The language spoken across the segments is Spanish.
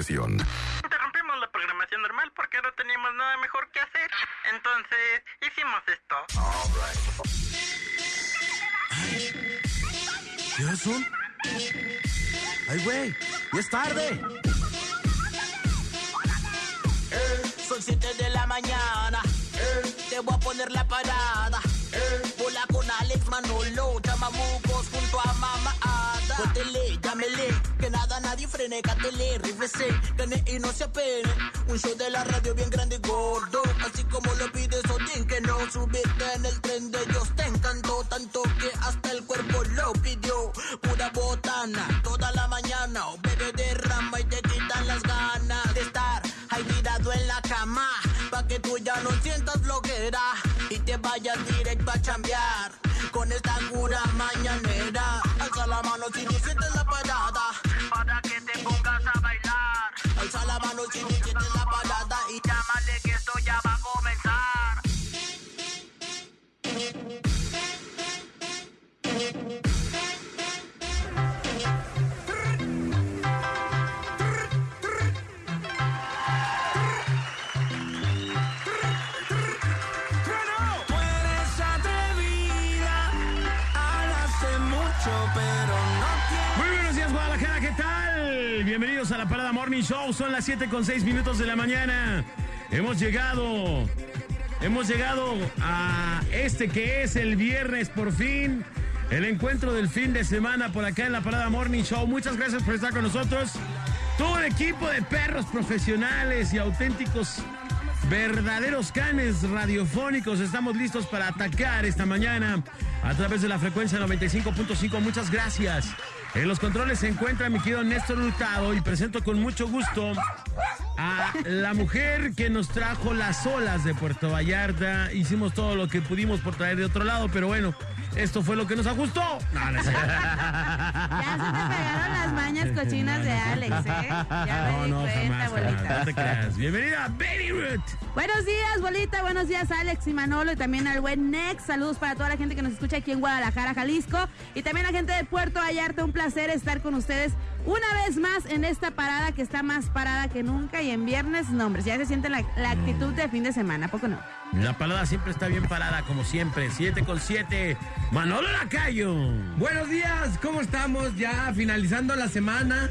investigación. Interrumpimos la programación normal porque no teníamos nada mejor que hacer. Entonces, hicimos esto. ¿Qué es eso? ¡Ay, güey! ¡Ya es tarde! Son 7 de la mañana. Te voy a poner la parada. Hola con Alex Manolo, chamamucos junto a Mama Ada. Póntele, llámele, que nada nadie frene, cátele, rífese, gane y no se apene. Un show de la radio bien grande y gordo, así como lo pides Odín, que no subiste en el tren de ellos. Te encantó tanto que hasta el cuerpo lo pidió. Pura botana, toda la mañana, o bebé derrama y te quitan las ganas de estar ahí tirado en la cama, pa' que tú ya no sientas floquera y te vayas directo a chambear. Con esta cura mañanera, la mano si no sientes la parada, para que te pongas a bailar. Alza la mano si no Morning Show. Son las 7 con 6 minutos de la mañana. Hemos llegado, hemos llegado a este que es el viernes por fin. El encuentro del fin de semana por acá en la Parada Morning Show. Muchas gracias por estar con nosotros. Todo el equipo de perros profesionales y auténticos verdaderos canes radiofónicos. Estamos listos para atacar esta mañana a través de la frecuencia 95.5. Muchas gracias. En los controles se encuentra mi querido Néstor Hurtado y presento con mucho gusto a la mujer que nos trajo las olas de Puerto Vallarta. Hicimos todo lo que pudimos por traer de otro lado, pero bueno, esto fue lo que nos ajustó. No, no. Ya se te pegaron las mañas cochinas de Alex, ¿eh? Ya me di cuenta, jamás, bolita. No te creas. Bienvenida, Baby Ruth. Buenos días, bolita. Buenos días, Alex y Manolo. Y también al buen Nex. Saludos para toda la gente que nos escucha aquí en Guadalajara, Jalisco. Y también la gente de Puerto Vallarta. Un placer estar con ustedes una vez más en esta parada que está más parada que nunca. Y en viernes, no, hombre, ya se siente la, la actitud de fin de semana, ¿a poco no? La parada siempre está bien parada, como siempre. 7 con 7. Manolo Lacayo. Buenos días, ¿cómo estamos? Ya finalizando la semana.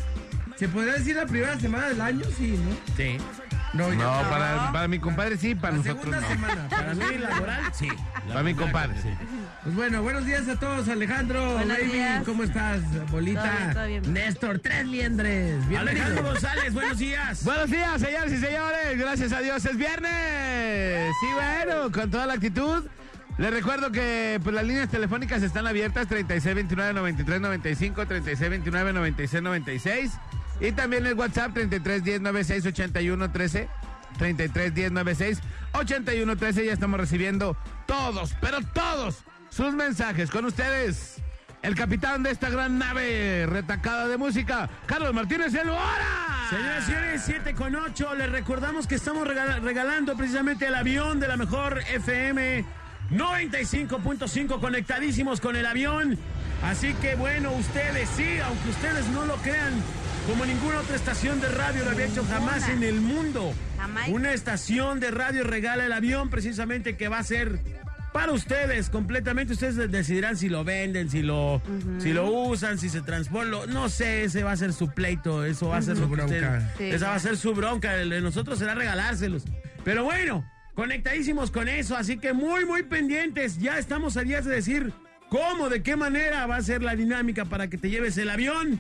¿Se podría decir la primera semana del año? Sí, ¿no? Sí. No, No, para, para mi compadre sí, para la nosotros segunda no. semana. Para mí, laboral, sí. Para mi compadre. Sí. Pues bueno, buenos días a todos, Alejandro, Buenos baby, días. ¿cómo estás, bolita? Todo bien, todo bien. Néstor, tres liendres, Alejandro. González, buenos días. Buenos días, señores y señores. Gracias a Dios es viernes. Sí, bueno, con toda la actitud. Les recuerdo que pues, las líneas telefónicas están abiertas 3629-9395, 3629-9696 y también el WhatsApp 3310-968113, 3310-968113. Ya estamos recibiendo todos, pero todos sus mensajes con ustedes. El capitán de esta gran nave retacada de música, Carlos Martínez El Hora. Señoras y señores, 7 con 8. Les recordamos que estamos regala- regalando precisamente el avión de la mejor FM 95.5 conectadísimos con el avión. Así que bueno, ustedes sí, aunque ustedes no lo crean, como ninguna otra estación de radio lo había hecho jamás en el mundo. Una estación de radio regala el avión precisamente que va a ser para ustedes completamente. Ustedes de- decidirán si lo venden, si lo, si lo usan, si se transportan. lo- No sé, ese va a ser su pleito. Eso va a ser Su bronca. ustedes- Sí. Esa va a ser su bronca. El de nosotros será regalárselos. Pero bueno, conectadísimos con eso. Así que muy, muy pendientes. Ya estamos a días de decir cómo, de qué manera va a ser la dinámica para que te lleves el avión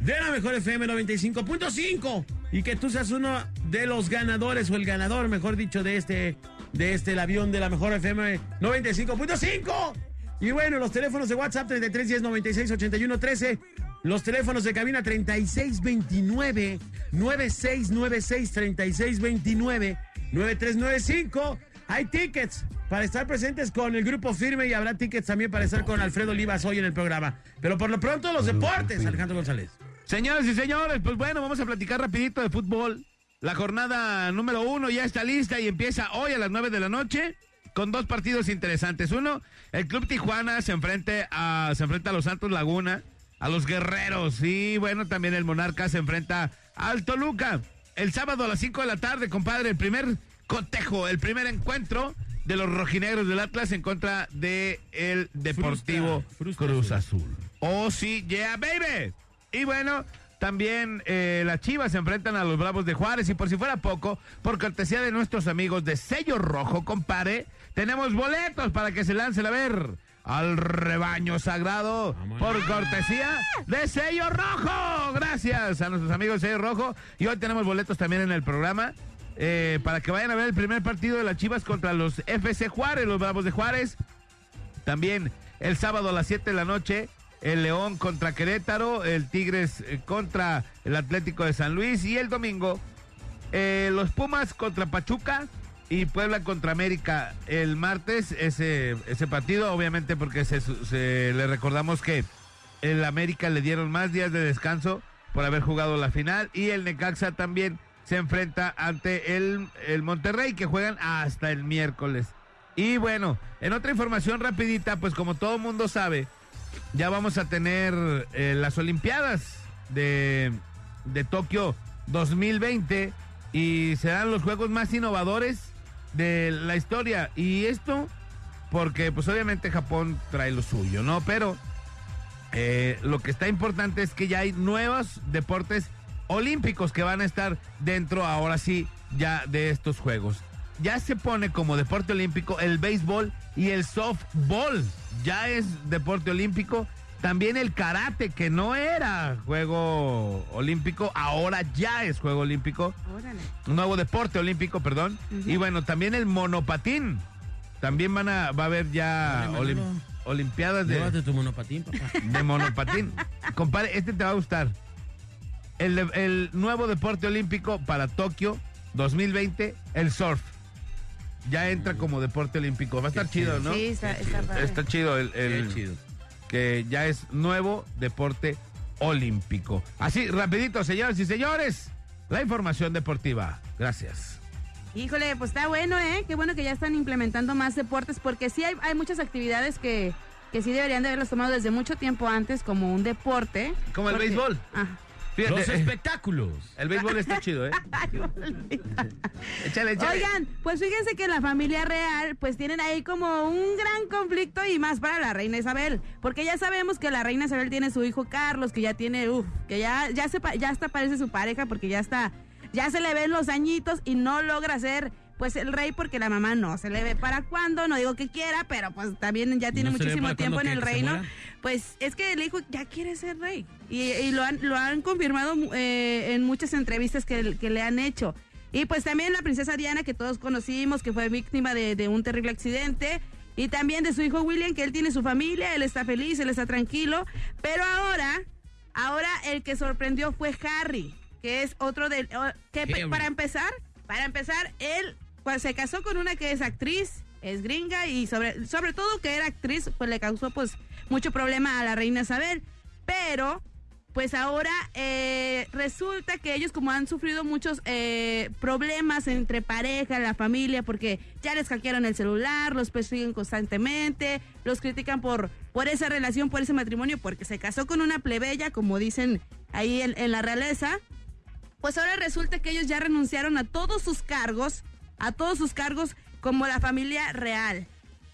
de la mejor FM 95.5 y que tú seas uno de los ganadores o el ganador, mejor dicho, de este, de este el avión de la mejor FM 95.5. Y bueno, los teléfonos de WhatsApp 33 10 96 81 13. Los teléfonos de cabina 3629 9696 3629 9395. Hay tickets para estar presentes con el grupo firme y habrá tickets también para estar con Alfredo Olivas hoy en el programa. Pero por lo pronto los deportes, Alejandro González. Señoras y señores, pues bueno, vamos a platicar rapidito de fútbol. La jornada número uno ya está lista y empieza hoy a las nueve de la noche con dos partidos interesantes. Uno, el Club Tijuana se enfrenta a, se enfrenta a los Santos Laguna, a los Guerreros. Y bueno, también el Monarca se enfrenta al Toluca. El sábado a las 5 de la tarde, compadre, el primer cotejo, el primer encuentro de los rojinegros del Atlas en contra de el Deportivo Frustra, frustra Cruz Azul. Azul. Oh, sí, yeah, baby. Y bueno, también eh, las Chivas se enfrentan a los Bravos de Juárez y por si fuera poco, por cortesía de nuestros amigos de Sello Rojo, compadre, tenemos boletos para que se lancen a ver al rebaño sagrado Vámonos. por cortesía de Sello Rojo. Gracias a nuestros amigos de Sello Rojo. Y hoy tenemos boletos también en el programa eh, para que vayan a ver el primer partido de las Chivas contra los FC Juárez, los Bravos de Juárez. También el sábado a las 7 de la noche, el León contra Querétaro, el Tigres eh, contra el Atlético de San Luis y el domingo eh, los Pumas contra Pachuca y Puebla contra América el martes, ese, ese partido, obviamente porque se, se- le recordamos que el América le dieron más días de descanso por haber jugado la final y el Necaxa también se enfrenta ante el, el Monterrey que juegan hasta el miércoles. Y bueno, en otra información rapidita, pues como todo mundo sabe, ya vamos a tener eh, las Olimpiadas de, de Tokio 2020 y serán los juegos más innovadores de la historia. Y esto porque pues obviamente Japón trae lo suyo, ¿no? Pero eh, lo que está importante es que ya hay nuevos deportes olímpicos que van a estar dentro ahora sí ya de estos juegos. Ya se pone como deporte olímpico el béisbol y el softball. Ya es deporte olímpico. También el karate, que no era juego olímpico, ahora ya es juego olímpico. Órale. Un nuevo deporte olímpico, perdón. Y bueno, también el monopatín. También van a, va a haber ya olim- olimpiadas de, Llévate tu monopatín, papá. de monopatín. Compadre, este te va a gustar. El, de- el nuevo deporte olímpico para Tokio 2020, el surf. Ya entra como deporte olímpico. Va a estar chido, ¿no? Sí, está, está padre. Está chido el, chido. que ya es nuevo deporte olímpico. Así, rapidito, señoras y señores, la información deportiva. Gracias. Híjole, pues está bueno, ¿eh? Qué bueno que ya están implementando más deportes, porque sí hay, hay muchas actividades que, que sí deberían de haberlas tomado desde mucho tiempo antes como un deporte. Como el Porque- béisbol. Ah. Fíjate, Los eh, espectáculos. el béisbol está chido, ¿eh? Échale, échale. Oigan, pues fíjense que la familia real, pues tienen ahí como un gran conflicto y más para la reina Isabel, porque ya sabemos que la reina Isabel tiene su hijo Carlos, que ya tiene, uff, que ya, ya se, pa- ya hasta parece su pareja, porque ya está, ya se le ven los añitos y no logra ser, pues el rey, porque la mamá no se le ve para cuándo, no digo que quiera, pero pues también ya tiene ¿No se le ve muchísimo tiempo en el reino. muera? Pues es que el hijo ya quiere ser rey. Y, y lo, han, lo han confirmado eh, en muchas entrevistas que, que le han hecho. Y pues también la princesa Diana, que todos conocimos, que fue víctima de, de un terrible accidente. Y también de su hijo William, que él tiene su familia, él está feliz, él está tranquilo. Pero ahora, ahora el que sorprendió fue Harry, que es otro del... que Harry. para empezar, para empezar, él pues, se casó con una que es actriz, es gringa y sobre, sobre todo que era actriz, pues le causó pues mucho problema a la reina Isabel. Pero, pues ahora eh, resulta que ellos como han sufrido muchos eh, problemas entre pareja, la familia, porque ya les hackearon el celular, los persiguen constantemente, los critican por, por esa relación, por ese matrimonio, porque se casó con una plebeya, como dicen ahí en, en la realeza. Pues ahora resulta que ellos ya renunciaron a todos sus cargos, a todos sus cargos como la familia real.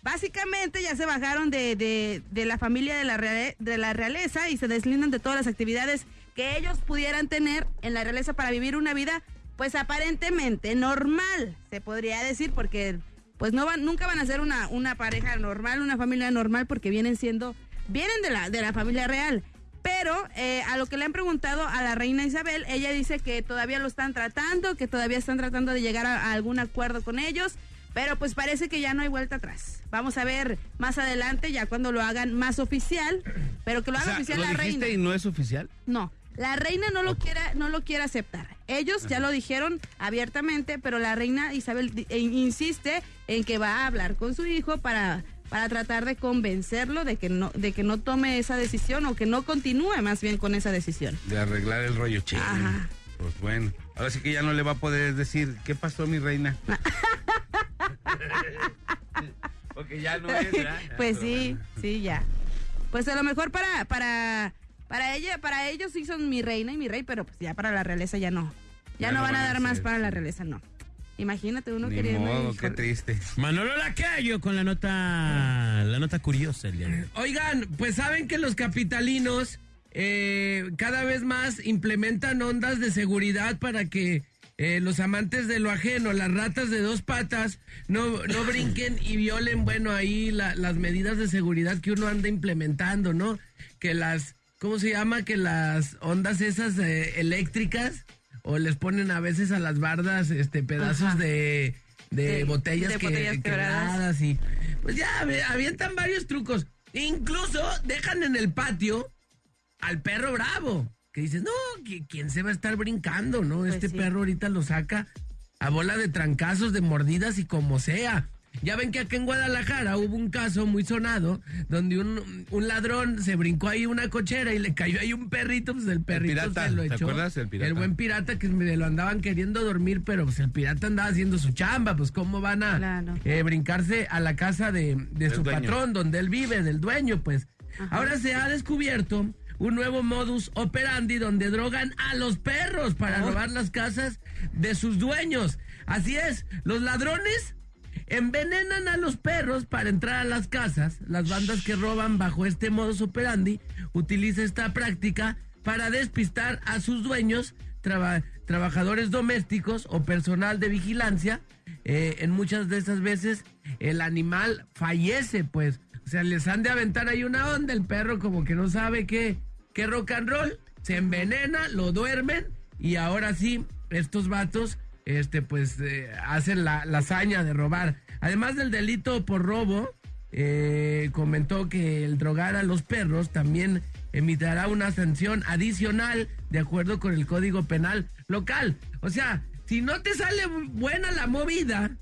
Básicamente ya se bajaron de, de- de la familia de la, reale- de la realeza y se deslindan de todas las actividades que ellos pudieran tener en la realeza para vivir una vida, pues aparentemente normal, se podría decir, porque pues no van, nunca van a ser una, una pareja normal, una familia normal, porque vienen siendo, vienen de la, de la familia real. Pero eh, a lo que le han preguntado a la reina Isabel, ella dice que todavía lo están tratando, que todavía están tratando de llegar a, a algún acuerdo con ellos, pero pues parece que ya no hay vuelta atrás. Vamos a ver más adelante, ya cuando lo hagan más oficial, pero que lo O haga sea, oficial ¿lo la reina. y no es oficial? No, la reina no lo quiera, no lo quiere aceptar. Ellos ya lo dijeron abiertamente, pero la reina Isabel di- e- insiste en que va a hablar con su hijo para, para tratar de convencerlo de que no, de que no tome esa decisión o que no continúe más bien con esa decisión. De arreglar el rollo. Ajá. Pues bueno, ahora sí que ya no le va a poder decir, ¿qué pasó mi reina? Porque ya no es, ¿verdad? Pues Pero sí, bueno. sí, ya. Pues a lo mejor para, para, Para ella, para ellos sí son mi reina y mi rey, pero pues ya para la realeza ya no. Ya, no, van a dar más para la realeza, no. Imagínate uno Ni queriendo. modo, qué triste. Manolo Lacayo con la nota, la nota curiosa el día de hoy. Oigan, pues saben que los capitalinos eh, cada vez más implementan ondas de seguridad para que eh, los amantes de lo ajeno, las ratas de dos patas, no, no brinquen y violen, bueno, ahí la- las medidas de seguridad que uno anda implementando, ¿no? Que las, ¿cómo se llama? Que las ondas esas eh, eléctricas, o les ponen a veces a las bardas este pedazos Ajá. de, de botellas, de que- botellas quebradas. y pues ya avi- avientan varios trucos. Incluso dejan en el patio al perro bravo. Que dices, no, ¿qui- ¿quién se va a estar brincando? No, Pues este sí. perro ahorita lo saca a bola de trancazos, de mordidas y como sea. Ya ven que acá en Guadalajara hubo un caso muy sonado donde un, un ladrón se brincó ahí una cochera y le cayó ahí un perrito, pues el perrito pirata, se lo ¿te echó. acuerdas? El pirata. buen pirata que me lo andaban queriendo dormir, pero pues el pirata andaba haciendo su chamba, pues cómo van a Claro. eh, brincarse a la casa de, de su dueño. patrón, donde él vive, del dueño, pues. Ahora se ha descubierto un nuevo modus operandi donde drogan a los perros para robar las casas de sus dueños. Así es, los ladrones envenenan a los perros para entrar a las casas. Las bandas que roban bajo este modus operandi utilizan esta práctica para despistar a sus dueños, traba- trabajadores domésticos o personal de vigilancia. Eh, en muchas de esas veces el animal fallece, pues. O sea, les han de aventar ahí una onda, el perro como que no sabe qué, qué rock and roll, se envenena, lo duermen y ahora sí, estos vatos, este, pues, eh, hacen la, la hazaña de robar. Además del delito por robo, eh, comentó que el drogar a los perros también emitirá una sanción adicional de acuerdo con el Código Penal local. O sea, si no te sale buena la movida,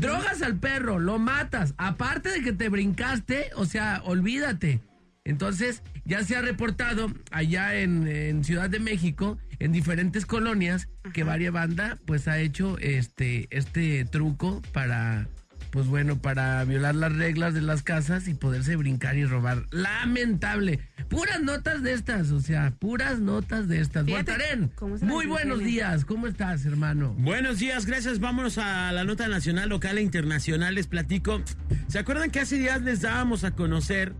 drogas al perro, lo matas, aparte de que te brincaste, o sea, olvídate. Entonces, ya se ha reportado allá en, en Ciudad de México, en diferentes colonias, que varias banda pues ha hecho este, este truco para, pues bueno, para violar las reglas de las casas y poderse brincar y robar. Lamentable. Puras notas de estas, o sea, puras notas de estas. Las muy buenos días. ¿Cómo estás, hermano? Buenos días, gracias. Vámonos a la nota nacional, local e internacional. Les platico. ¿Se acuerdan que hace días les dábamos a conocer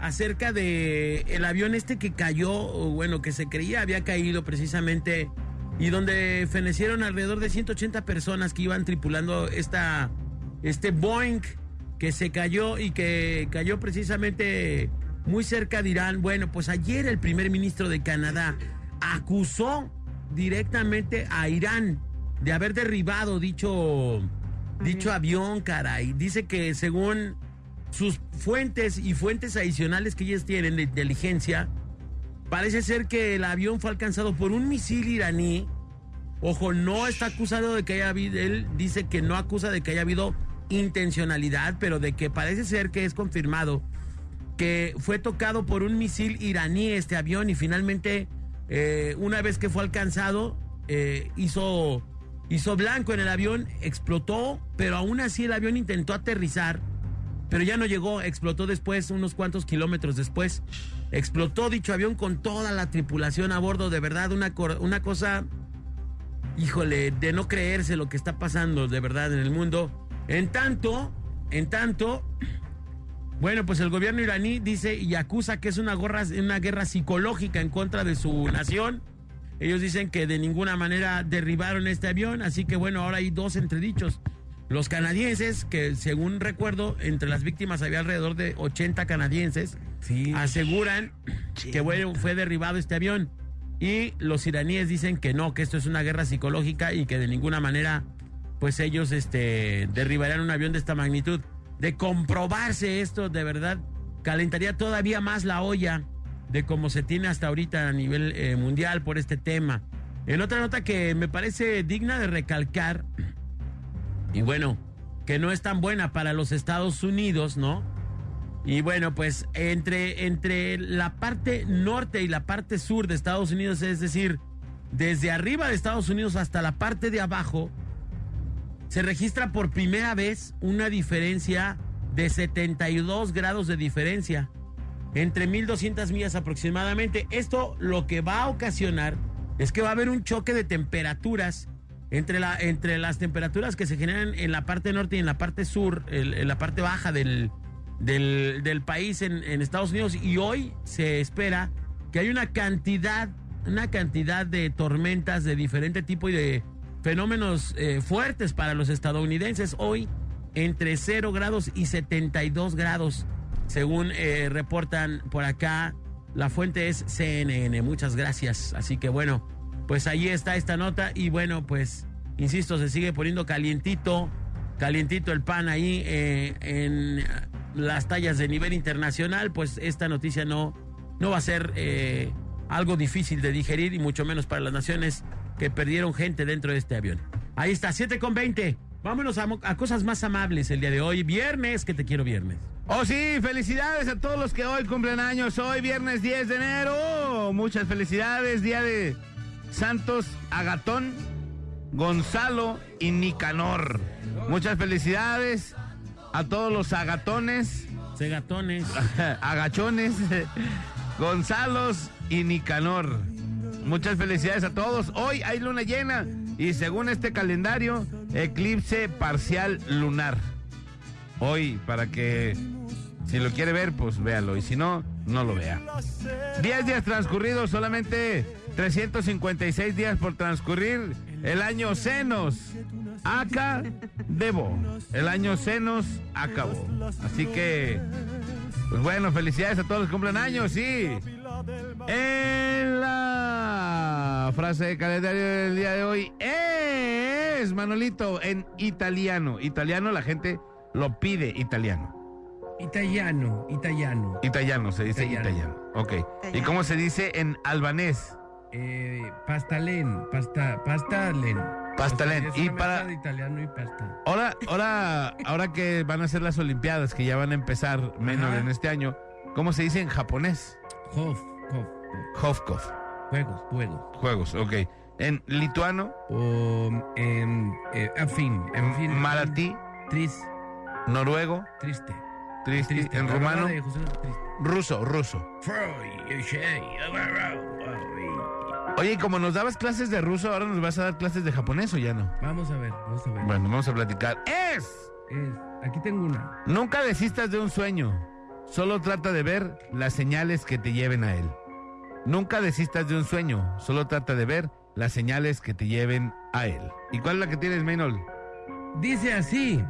acerca de el avión este que cayó, o bueno, que se creía había caído precisamente y donde fenecieron alrededor de 180 personas que iban tripulando esta este Boeing que se cayó y que cayó precisamente muy cerca de Irán. Bueno, pues ayer el primer ministro de Canadá acusó directamente a Irán de haber derribado dicho, dicho avión, caray. Dice que según sus fuentes y fuentes adicionales que ellos tienen de inteligencia, parece ser que el avión fue alcanzado por un misil iraní. Ojo, no está acusado de que haya habido, él dice que no acusa de que haya habido intencionalidad, pero de que parece ser que es confirmado que fue tocado por un misil iraní este avión y finalmente eh, una vez que fue alcanzado eh, hizo, hizo blanco en el avión, explotó, pero aún así el avión intentó aterrizar, pero ya no llegó, explotó después, unos cuantos kilómetros después, explotó dicho avión con toda la tripulación a bordo, de verdad una, una cosa, híjole, de no creerse lo que está pasando de verdad en el mundo. En tanto, en tanto, bueno, pues el gobierno iraní dice y acusa que es una, gorra- una guerra psicológica en contra de su nación. Ellos dicen que de ninguna manera derribaron este avión, así que bueno, ahora hay dos entredichos. Los canadienses, que según recuerdo, entre las víctimas había alrededor de 80 canadienses, Sí. aseguran que bueno, fue derribado este avión. Y los iraníes dicen que no, que esto es una guerra psicológica y que de ninguna manera, pues ellos este, derribarían un avión de esta magnitud. De comprobarse esto, de verdad, calentaría todavía más la olla de cómo se tiene hasta ahorita a nivel eh, mundial por este tema. En otra nota que me parece digna de recalcar, y bueno, que no es tan buena para los Estados Unidos, ¿no? Y bueno, pues entre, entre la parte norte y la parte sur de Estados Unidos, es decir, desde arriba de Estados Unidos hasta la parte de abajo, se registra por primera vez una diferencia de 72 grados de diferencia. entre 1200 millas aproximadamente. Esto lo que va a ocasionar es que va a haber un choque de temperaturas entre, la, entre las temperaturas que se generan en la parte norte y en la parte sur, en la parte baja del, del, del país en, en Estados Unidos. Y hoy se espera que hay una cantidad, una cantidad de tormentas de diferente tipo y de fenómenos eh, fuertes para los estadounidenses. Hoy entre 0 grados y 72 grados, según eh, reportan por acá. La fuente es CNN. Muchas gracias. Así que bueno, pues ahí está esta nota y bueno, pues insisto, se sigue poniendo calientito, calientito el pan ahí eh, en las tallas de nivel internacional, pues esta noticia no, no va a ser algo difícil de digerir y mucho menos para las naciones que perdieron gente dentro de este avión. Ahí está, 7 con 20. Vámonos a, a cosas más amables el día de hoy. Viernes, que te quiero viernes. Oh sí, felicidades a todos los que hoy cumplen años. Hoy viernes 10 de enero. Muchas felicidades. Día de Santos Agatón, Gonzalo y Nicanor. Muchas felicidades a todos los agatones, Segatones. agachones, Gonzalos y Nicanor. Muchas felicidades a todos. Hoy hay luna llena y según este calendario, eclipse parcial lunar. Hoy, para que si lo quiere ver, pues véalo. Y si no, no lo vea. 10 días transcurridos, solamente 356 días por transcurrir. El año Cenos. Acá debo. El año Cenos acabó. Así que, pues bueno, felicidades a todos los que cumplen años, sí. En la frase de calendario del día de hoy es, Manolito, en italiano. Italiano, la gente lo pide italiano. Italiano, italiano. Italiano, se dice Italiano. italiano. Ok. ¿Y cómo se dice en albanés? Eh, pastalén, pasta, pastalén. Pastalén. Es Y para- de italiano y pasta. Ahora, ahora, ahora que van a ser las Olimpiadas, que ya van a empezar menos Ajá. en este año, ¿cómo se dice en japonés? Hof, hof, Hofkov. juegos, juegos. Juegos, ok. En lituano, O en, eh, en fin, en fin. maratí, Tris, noruego, triste. triste, triste. en Triste. ruso, ruso. Oye, como nos dabas clases de ruso, ahora nos vas a dar clases de japonés o ya no? Vamos a ver, vamos a ver. Bueno, vamos a platicar. Es. Es- aquí tengo una. Nunca desistas de un sueño. Solo trata de ver las señales que te lleven a él. Nunca desistas de un sueño. Solo trata de ver las señales que te lleven a él. ¿Y cuál es la que tienes, Maynol? Dice así,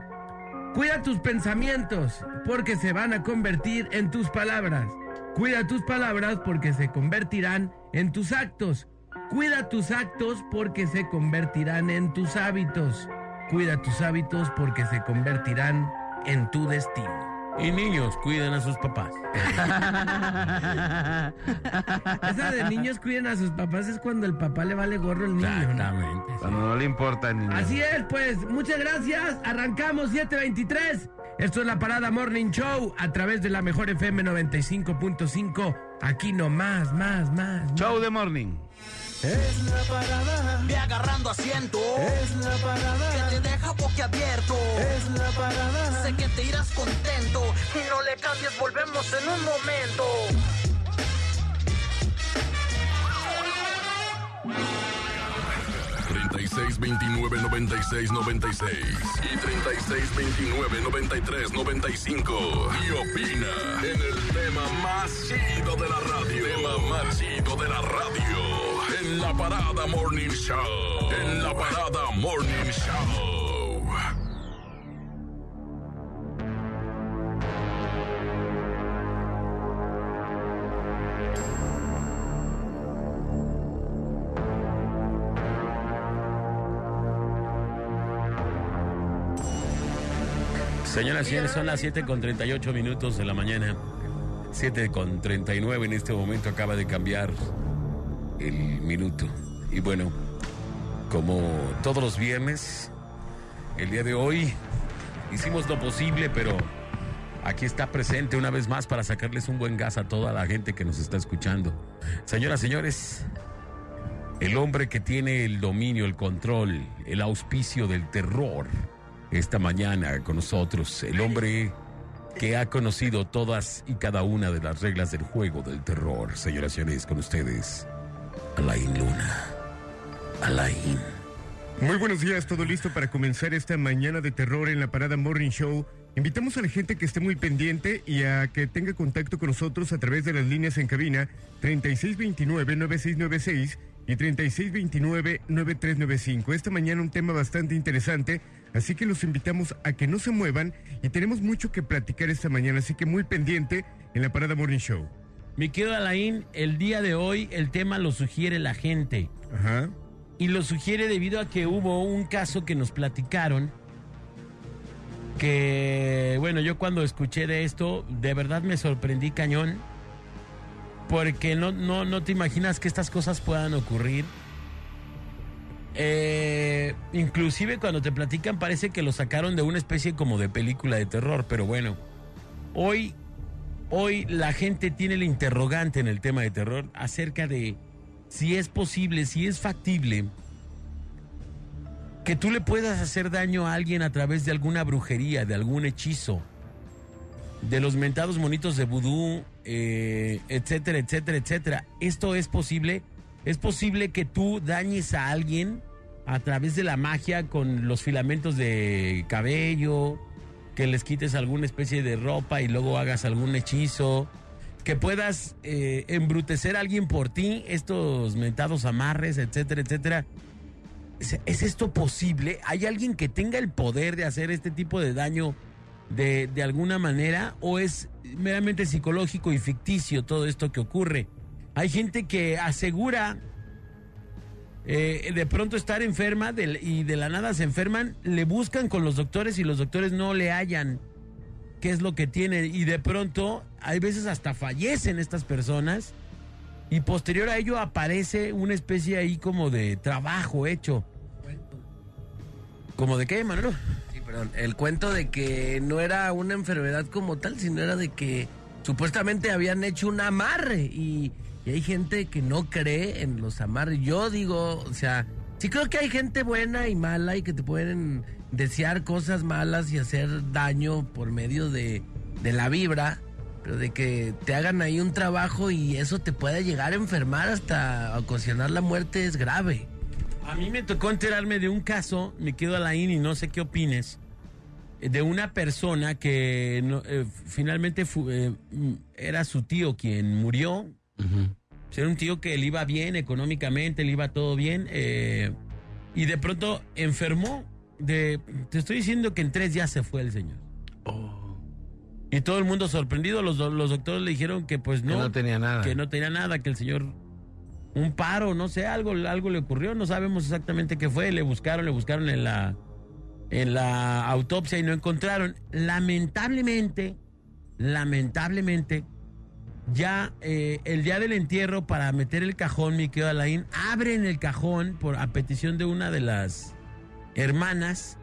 cuida tus pensamientos porque se van a convertir en tus palabras. Cuida tus palabras porque se convertirán en tus actos. Cuida tus actos porque se convertirán en tus hábitos. Cuida tus hábitos porque se convertirán en tu destino. Y niños, cuiden a sus papás. Esa de niños cuiden a sus papás es cuando el papá le vale gorro al niño. ¿no? Exactamente. Cuando no le importa, niño. Así es, pues, muchas gracias. Arrancamos 723. Esto es la Parada Morning Show a través de la Mejor FM 95.5. Aquí nomás, más, más. más. Show de morning. Es la parada, Ve agarrando asiento. es la parada, Que te deja boquiabierto. es la parada. Sé que te irás contento. Y no le cambies, volvemos en un momento. Treinta y 29 96 96 y 36 29 93 95 y opina en el tema más chido de la radio. Tema más chido de la radio. En la parada Morning Show. En la parada Morning Show. Señoras y señores, son las 7 con 38 minutos de la mañana. 7 con 39 en este momento acaba de cambiar el minuto. Y bueno, como todos los viernes, el día de hoy hicimos lo posible, pero aquí está presente una vez más para sacarles un buen gas a toda la gente que nos está escuchando. Señoras, señores, el hombre que tiene el dominio, el control, el auspicio del terror esta mañana con nosotros, el hombre que ha conocido todas y cada una de las reglas del juego del terror. Señoras y señores, con ustedes, Alain Luna. Alain. Muy buenos días, todo listo para comenzar esta mañana de terror en la Parada Morning Show. Invitamos a la gente que esté muy pendiente y a que tenga contacto con nosotros a través de las líneas en cabina 3629-9696 y 3629-9395. Esta mañana un tema bastante interesante, así que los invitamos a que no se muevan y tenemos mucho que platicar esta mañana, así que muy pendiente en la Parada Morning Show. Mi querido Alain, el día de hoy el tema lo sugiere la gente. Ajá. Y lo sugiere debido a que hubo un caso que nos platicaron. Que, bueno, yo cuando escuché de esto, de verdad me sorprendí cañón. Porque no, no, no te imaginas que estas cosas puedan ocurrir. Eh, inclusive cuando te platican parece que lo sacaron de una especie como de película de terror. Pero bueno, hoy, hoy la gente tiene el interrogante en el tema de terror acerca de si es posible, si es factible que tú le puedas hacer daño a alguien a través de alguna brujería, de algún hechizo, de los mentados monitos de vudú, eh, etcétera, etcétera, etcétera. ¿Esto es posible? ¿Es posible que tú dañes a alguien a través de la magia con los filamentos de cabello, que les quites alguna especie de ropa y luego hagas algún hechizo? que puedas eh, embrutecer a alguien por ti, estos mentados amarres, etcétera, etcétera. ¿Es, es esto posible? ¿Hay alguien que tenga el poder de hacer este tipo de daño de alguna manera? ¿O es meramente psicológico y ficticio todo esto que ocurre? Hay gente que asegura eh, de pronto estar enferma y de la nada se enferman, le buscan con los doctores y los doctores no le hallan qué es lo que tiene y de pronto hay veces hasta fallecen estas personas y posterior a ello aparece una especie ahí como de trabajo hecho. ¿Como de qué, Manolo? Sí, perdón. El cuento de que no era una enfermedad como tal, sino era de que supuestamente habían hecho un amarre y, y hay gente que no cree en los amarres. Yo digo, o sea, sí creo que hay gente buena y mala y que te pueden desear cosas malas y hacer daño por medio de, de la vibra, pero de que te hagan ahí un trabajo y eso te pueda llegar a enfermar hasta ocasionar la muerte es grave. A mí me tocó enterarme de un caso, me quedo a la IN y no sé qué opines, de una persona que no- eh, finalmente fu- eh, era su tío quien murió. Pues Era un tío que le iba bien económicamente, le iba todo bien, eh, y de pronto enfermó. De, te estoy diciendo que en tres días se fue el señor. Y todo el mundo sorprendido, los, los doctores le dijeron que pues no, Que no tenía nada. que no tenía nada, que el señor un paro, no sé, algo, algo le ocurrió, no sabemos exactamente qué fue, le buscaron, le buscaron en la en la autopsia y no encontraron. Lamentablemente, lamentablemente, ya eh, el día del entierro para meter el cajón, mi querido Alain, abren el cajón por a petición de una de las hermanas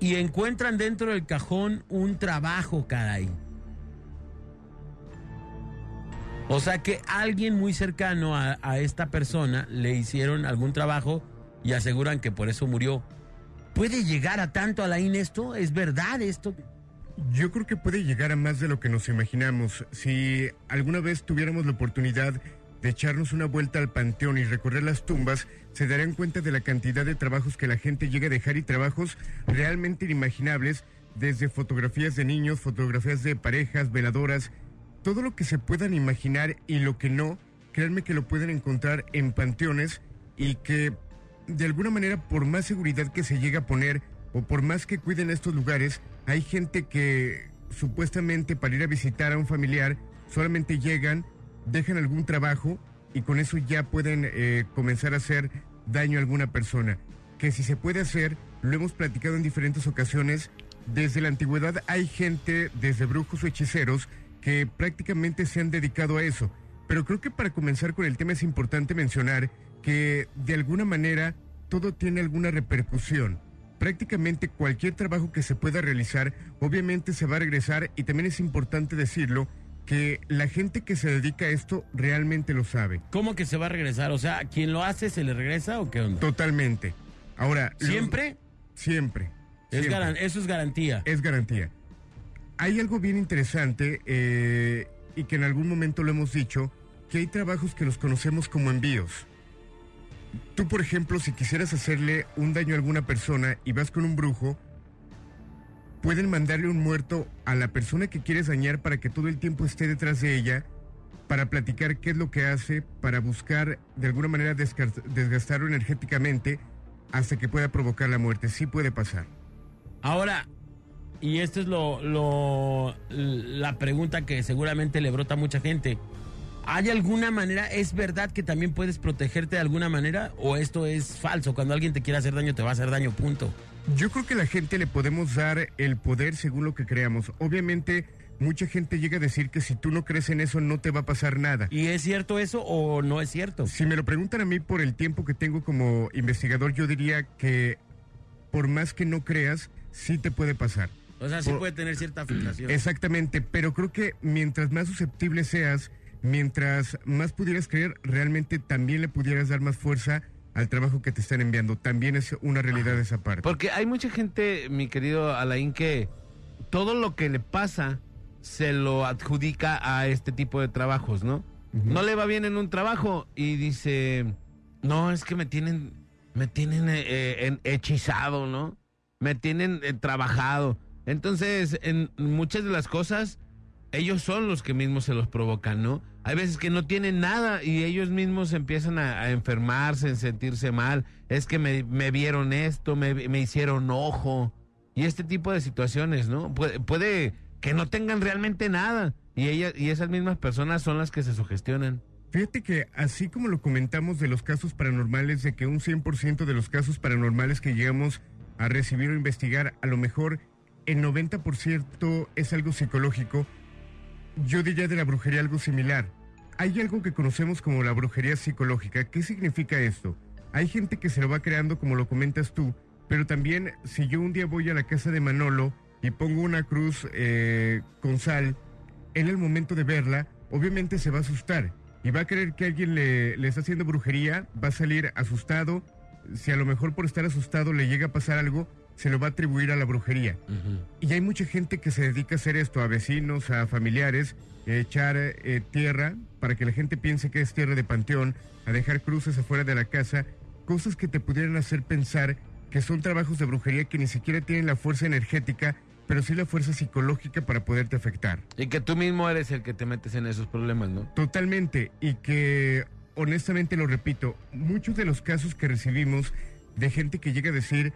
y encuentran dentro del cajón un trabajo, caray. O sea que alguien muy cercano a, a esta persona le hicieron algún trabajo y aseguran que por eso murió. ¿Puede llegar a tanto, Alain, esto? ¿Es verdad esto? Yo creo que puede llegar a más de lo que nos imaginamos. Si alguna vez tuviéramos la oportunidad de echarnos una vuelta al panteón y recorrer las tumbas, se darán cuenta de la cantidad de trabajos que la gente llega a dejar y trabajos realmente inimaginables, desde fotografías de niños, fotografías de parejas, veladoras, todo lo que se puedan imaginar y lo que no, créanme que lo pueden encontrar en panteones y que de alguna manera por más seguridad que se llega a poner o por más que cuiden estos lugares, hay gente que supuestamente para ir a visitar a un familiar solamente llegan, dejan algún trabajo y con eso ya pueden eh, comenzar a hacer daño a alguna persona. Que si se puede hacer, lo hemos platicado en diferentes ocasiones, desde la antigüedad hay gente, desde brujos o hechiceros, que prácticamente se han dedicado a eso. Pero creo que para comenzar con el tema es importante mencionar que de alguna manera todo tiene alguna repercusión. Prácticamente cualquier trabajo que se pueda realizar obviamente se va a regresar y también es importante decirlo que la gente que se dedica a esto realmente lo sabe. ¿Cómo que se va a regresar? O sea, ¿quien lo hace se le regresa o qué onda? Totalmente. Ahora... lo- ¿Siempre? Siempre. Es garan- eso es garantía. Es garantía. hay algo bien interesante eh, y que en algún momento lo hemos dicho, que hay trabajos que los conocemos como envíos. Tú, por ejemplo, si quisieras hacerle un daño a alguna persona y vas con un brujo, pueden mandarle un muerto a la persona que quieres dañar para que todo el tiempo esté detrás de ella, para platicar qué es lo que hace, para buscar de alguna manera desgastarlo energéticamente hasta que pueda provocar la muerte. Sí puede pasar. Ahora, y esto es lo, lo- la pregunta que seguramente le brota a mucha gente. ¿Hay alguna manera, es verdad que también puedes protegerte de alguna manera o esto es falso? Cuando alguien te quiere hacer daño, te va a hacer daño, punto. Yo creo que a la gente le podemos dar el poder según lo que creamos. Obviamente, mucha gente llega a decir que si tú no crees en eso no te va a pasar nada. ¿Y es cierto eso o no es cierto? Si me lo preguntan a mí por el tiempo que tengo como investigador, yo diría que por más que no creas, sí te puede pasar. O sea, sí Por- puede tener cierta filtración. Exactamente, pero creo que mientras más susceptible seas, mientras más pudieras creer, realmente también le pudieras dar más fuerza al trabajo que te están enviando. También es una realidad esa parte. Porque hay mucha gente, mi querido Alain, que todo lo que le pasa se lo adjudica a este tipo de trabajos, ¿no? No le va bien en un trabajo y dice, no, es que me tienen, me tienen eh, eh, en- hechizado, ¿no? Me tienen eh, trabajado. Entonces, en muchas de las cosas, ellos son los que mismos se los provocan, ¿no? Hay veces que no tienen nada y ellos mismos empiezan a, enfermarse, en sentirse mal. Es que me, vieron esto, me, hicieron ojo. Y este tipo de situaciones, ¿no? Puede, puede que no tengan realmente nada. Y, ella, y esas mismas personas son las que se sugestionan. Fíjate que así como lo comentamos de los casos paranormales, de que un 100% de los casos paranormales que llegamos a recibir o investigar, a lo mejor el 90% es algo psicológico, yo diría de la brujería algo similar. Hay algo que conocemos como la brujería psicológica. ¿Qué significa esto? Hay gente que se lo va creando como lo comentas tú, pero también si yo un día voy a la casa de Manolo y pongo una cruz eh, con sal, en el momento de verla, obviamente se va a asustar y va a creer que alguien le, le está haciendo brujería, va a salir asustado. Si a lo mejor por estar asustado le llega a pasar algo, se lo va a atribuir a la brujería. Y hay mucha gente que se dedica a hacer esto, a vecinos, a familiares, a echar eh, tierra para que la gente piense que es tierra de panteón, a dejar cruces afuera de la casa, cosas que te pudieran hacer pensar que son trabajos de brujería que ni siquiera tienen la fuerza energética, pero sí la fuerza psicológica para poderte afectar. Y que tú mismo eres el que te metes en esos problemas, ¿no? Totalmente, y que honestamente lo repito, muchos de los casos que recibimos de gente que llega a decir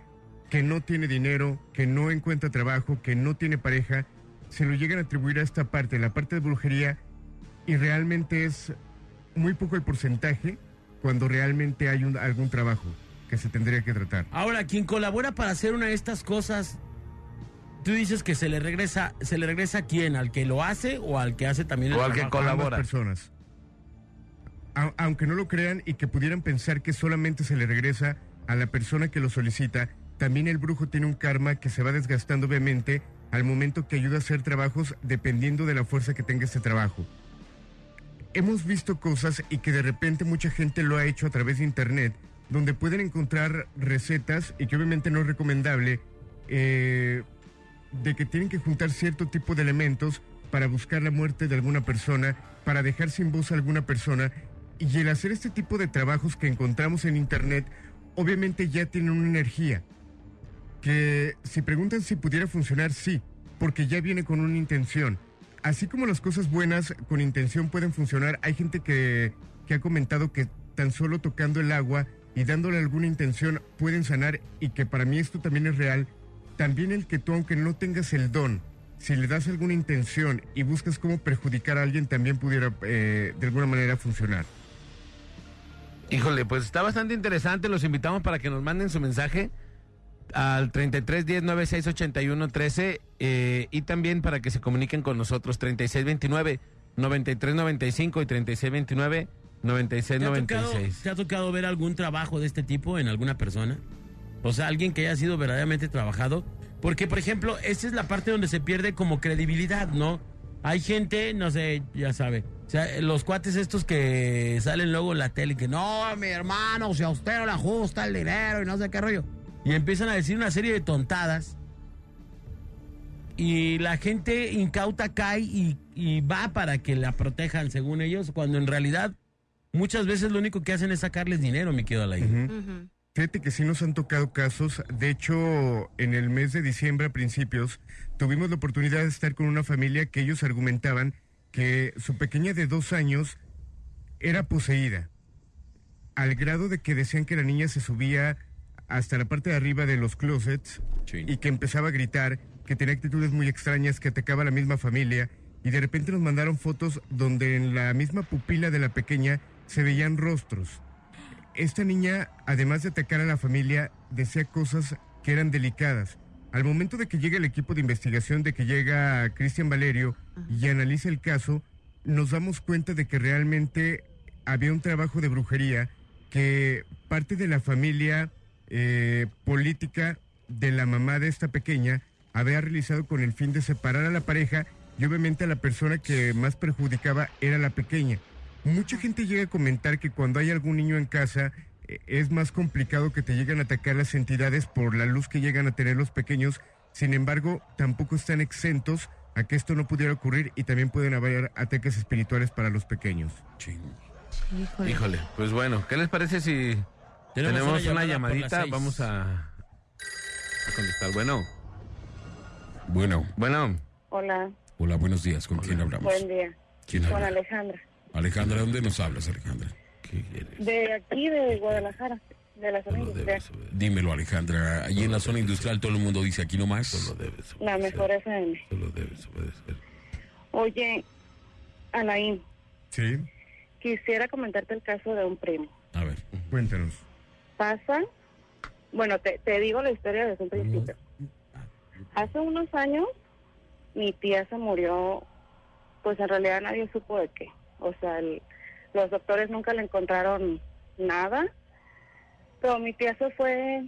que no tiene dinero, que no encuentra trabajo, que no tiene pareja, se lo llegan a atribuir a esta parte, la parte de brujería, y realmente es muy poco el porcentaje cuando realmente hay un- algún trabajo que se tendría que tratar. Ahora, quien colabora para hacer una de estas cosas, tú dices que se le regresa, ¿se le regresa a quién? ¿Al que lo hace o al que hace también el O al que trabajo? colabora. Ambas personas. A- aunque no lo crean y que pudieran pensar que solamente se le regresa a la persona que lo solicita, también el brujo tiene un karma que se va desgastando obviamente al momento que ayuda a hacer trabajos dependiendo de la fuerza que tenga este trabajo. Hemos visto cosas y que de repente mucha gente lo ha hecho a través de internet, donde pueden encontrar recetas y que obviamente no es recomendable, eh, de que tienen que juntar cierto tipo de elementos para buscar la muerte de alguna persona, para dejar sin voz a alguna persona. Y el hacer este tipo de trabajos que encontramos en Internet, obviamente ya tienen una energía. Que si preguntan si pudiera funcionar, sí, porque ya viene con una intención. Así como las cosas buenas con intención pueden funcionar, hay gente que, que ha comentado que tan solo tocando el agua y dándole alguna intención pueden sanar y que para mí esto también es real. También el que tú, aunque no tengas el don, si le das alguna intención y buscas cómo perjudicar a alguien, también pudiera eh, de alguna manera funcionar. Híjole, pues está bastante interesante. Los invitamos para que nos manden su mensaje al 33 10 96 81 13 eh, y también para que se comuniquen con nosotros 36 29 93 95 y 36 29 96 ¿Te ha, tocado, 96. te ha tocado ver algún trabajo de este tipo en alguna persona? O sea, alguien que haya sido verdaderamente trabajado. Porque, por ejemplo, esta es la parte donde se pierde como credibilidad, ¿no? Hay gente, no sé, ya sabe. O sea, los cuates estos que salen luego en la tele que no, mi hermano, si a usted no le ajusta el dinero y no sé qué rollo. Y empiezan a decir una serie de tontadas. y la gente incauta cae y, y va para que la protejan según ellos, cuando en realidad muchas veces lo único que hacen es sacarles dinero, mi querido Alain. Ujú. Fíjate que sí nos han tocado casos. De hecho, en el mes de diciembre a principios, tuvimos la oportunidad de estar con una familia que ellos argumentaban que su pequeña de dos años era poseída. Al grado de que decían que la niña se subía hasta la parte de arriba de los closets Sí. y que empezaba a gritar, que tenía actitudes muy extrañas, que atacaba a la misma familia. Y de repente nos mandaron fotos donde en la misma pupila de la pequeña se veían rostros esta niña, además de atacar a la familia, decía cosas que eran delicadas. Al momento de que llega el equipo de investigación, de que llega Cristian Valerio y analiza el caso, nos damos cuenta de que realmente había un trabajo de brujería que parte de la familia eh, política de la mamá de esta pequeña había realizado con el fin de separar a la pareja y obviamente a la persona que más perjudicaba era la pequeña. Mucha gente llega a comentar que cuando hay algún niño en casa eh, es más complicado que te lleguen a atacar las entidades por la luz que llegan a tener los pequeños. Sin embargo, tampoco están exentos a que esto no pudiera ocurrir y también pueden haber ataques espirituales para los pequeños. Híjole. Híjole, pues bueno, ¿qué les parece si tenemos, una, llamadita? Vamos a, a contestar. Bueno, Bueno, bueno, Hola, hola, buenos días. ¿Con quién hablamos? buen día. ¿Quién Con habla? Alejandra. Alejandra, ¿de dónde nos hablas, Alejandra? ¿qué quieres? De aquí, de Guadalajara, de la zona Lo industrial. Dímelo, Alejandra. Allí en la zona industrial todo el mundo dice aquí nomás. solo debes La obedecer, mejor FM. Solo debes obedecer. Oye, Alain, ¿Sí? quisiera comentarte el caso de un primo. A ver. Cuéntanos. Pasa, bueno, te, te digo la historia desde un principio. Hace unos años, mi tía se murió, pues en realidad nadie supo de qué. O sea, el- los doctores nunca le encontraron nada, pero mi tía se fue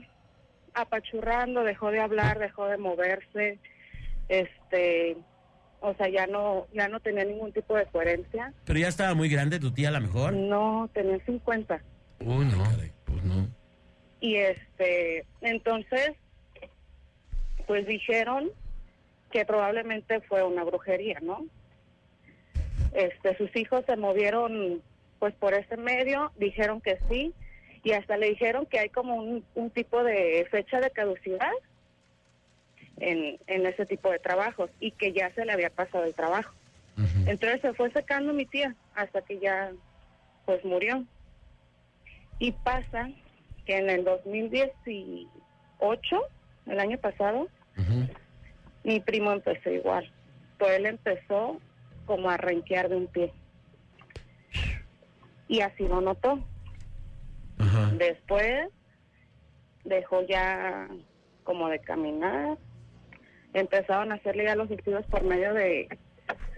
apachurrando, dejó de hablar, dejó de moverse, este, o sea, ya no, ya no tenía ningún tipo de coherencia. Pero ya estaba muy grande tu tía, a lo mejor. No, tenía 50. Uy, no, caray. pues no. Y este, entonces, pues dijeron que probablemente fue una brujería, ¿no? Este, sus hijos se movieron pues por ese medio, dijeron que sí, y hasta le dijeron que hay como un, un tipo de fecha de caducidad en, en ese tipo de trabajos y que ya se le había pasado el trabajo. Entonces se fue secando mi tía hasta que ya pues murió. Y pasa que en el 2018, el año pasado, mi primo empezó igual. Pues él empezó como a renquear de un pie. Y así lo notó. Después dejó ya como de caminar. Empezaron a hacerle ya los estudios por medio de,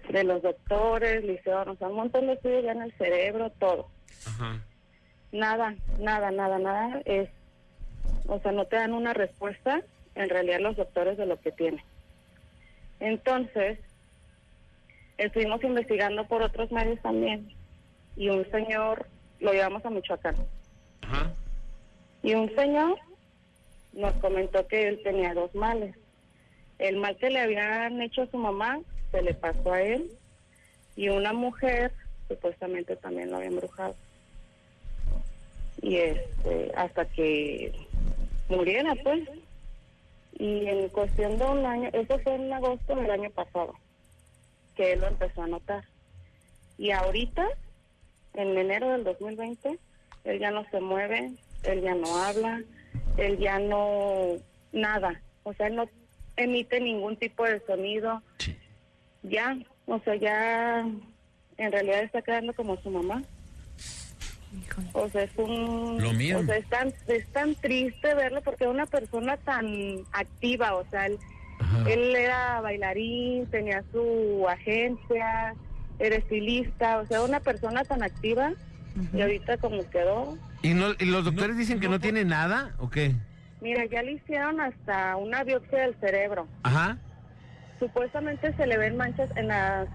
de los doctores, le hicieron o sea, un montón de estudios ya en el cerebro, todo. Ajá. Nada, nada, nada, nada. Es, o sea, no te dan una respuesta en realidad los doctores de lo que tiene. Entonces, estuvimos investigando por otros medios también y un señor, lo llevamos a Michoacán, Ajá. y un señor nos comentó que él tenía dos males. El mal que le habían hecho a su mamá se le pasó a él y una mujer supuestamente también lo había embrujado. Y este, hasta que muriera, pues. Y en cuestión de un año, eso fue en agosto del año pasado, que él lo empezó a notar. Y ahorita, en enero del 2020, él ya no se mueve, él ya no habla, él ya no, nada. O sea, él no emite ningún tipo de sonido. Ya, o sea, ya en realidad está quedando como su mamá. O sea, es un... Lo mío. O sea, es tan, es tan triste verlo porque es una persona tan activa, o sea, él, él era bailarín, tenía su agencia, era estilista, o sea, una persona tan activa y ahorita como quedó, ¿Y, no, y los doctores dicen que no tiene nada o qué? mira, ya le hicieron hasta una biopsia del cerebro. Ajá. Supuestamente se le ven manchas en las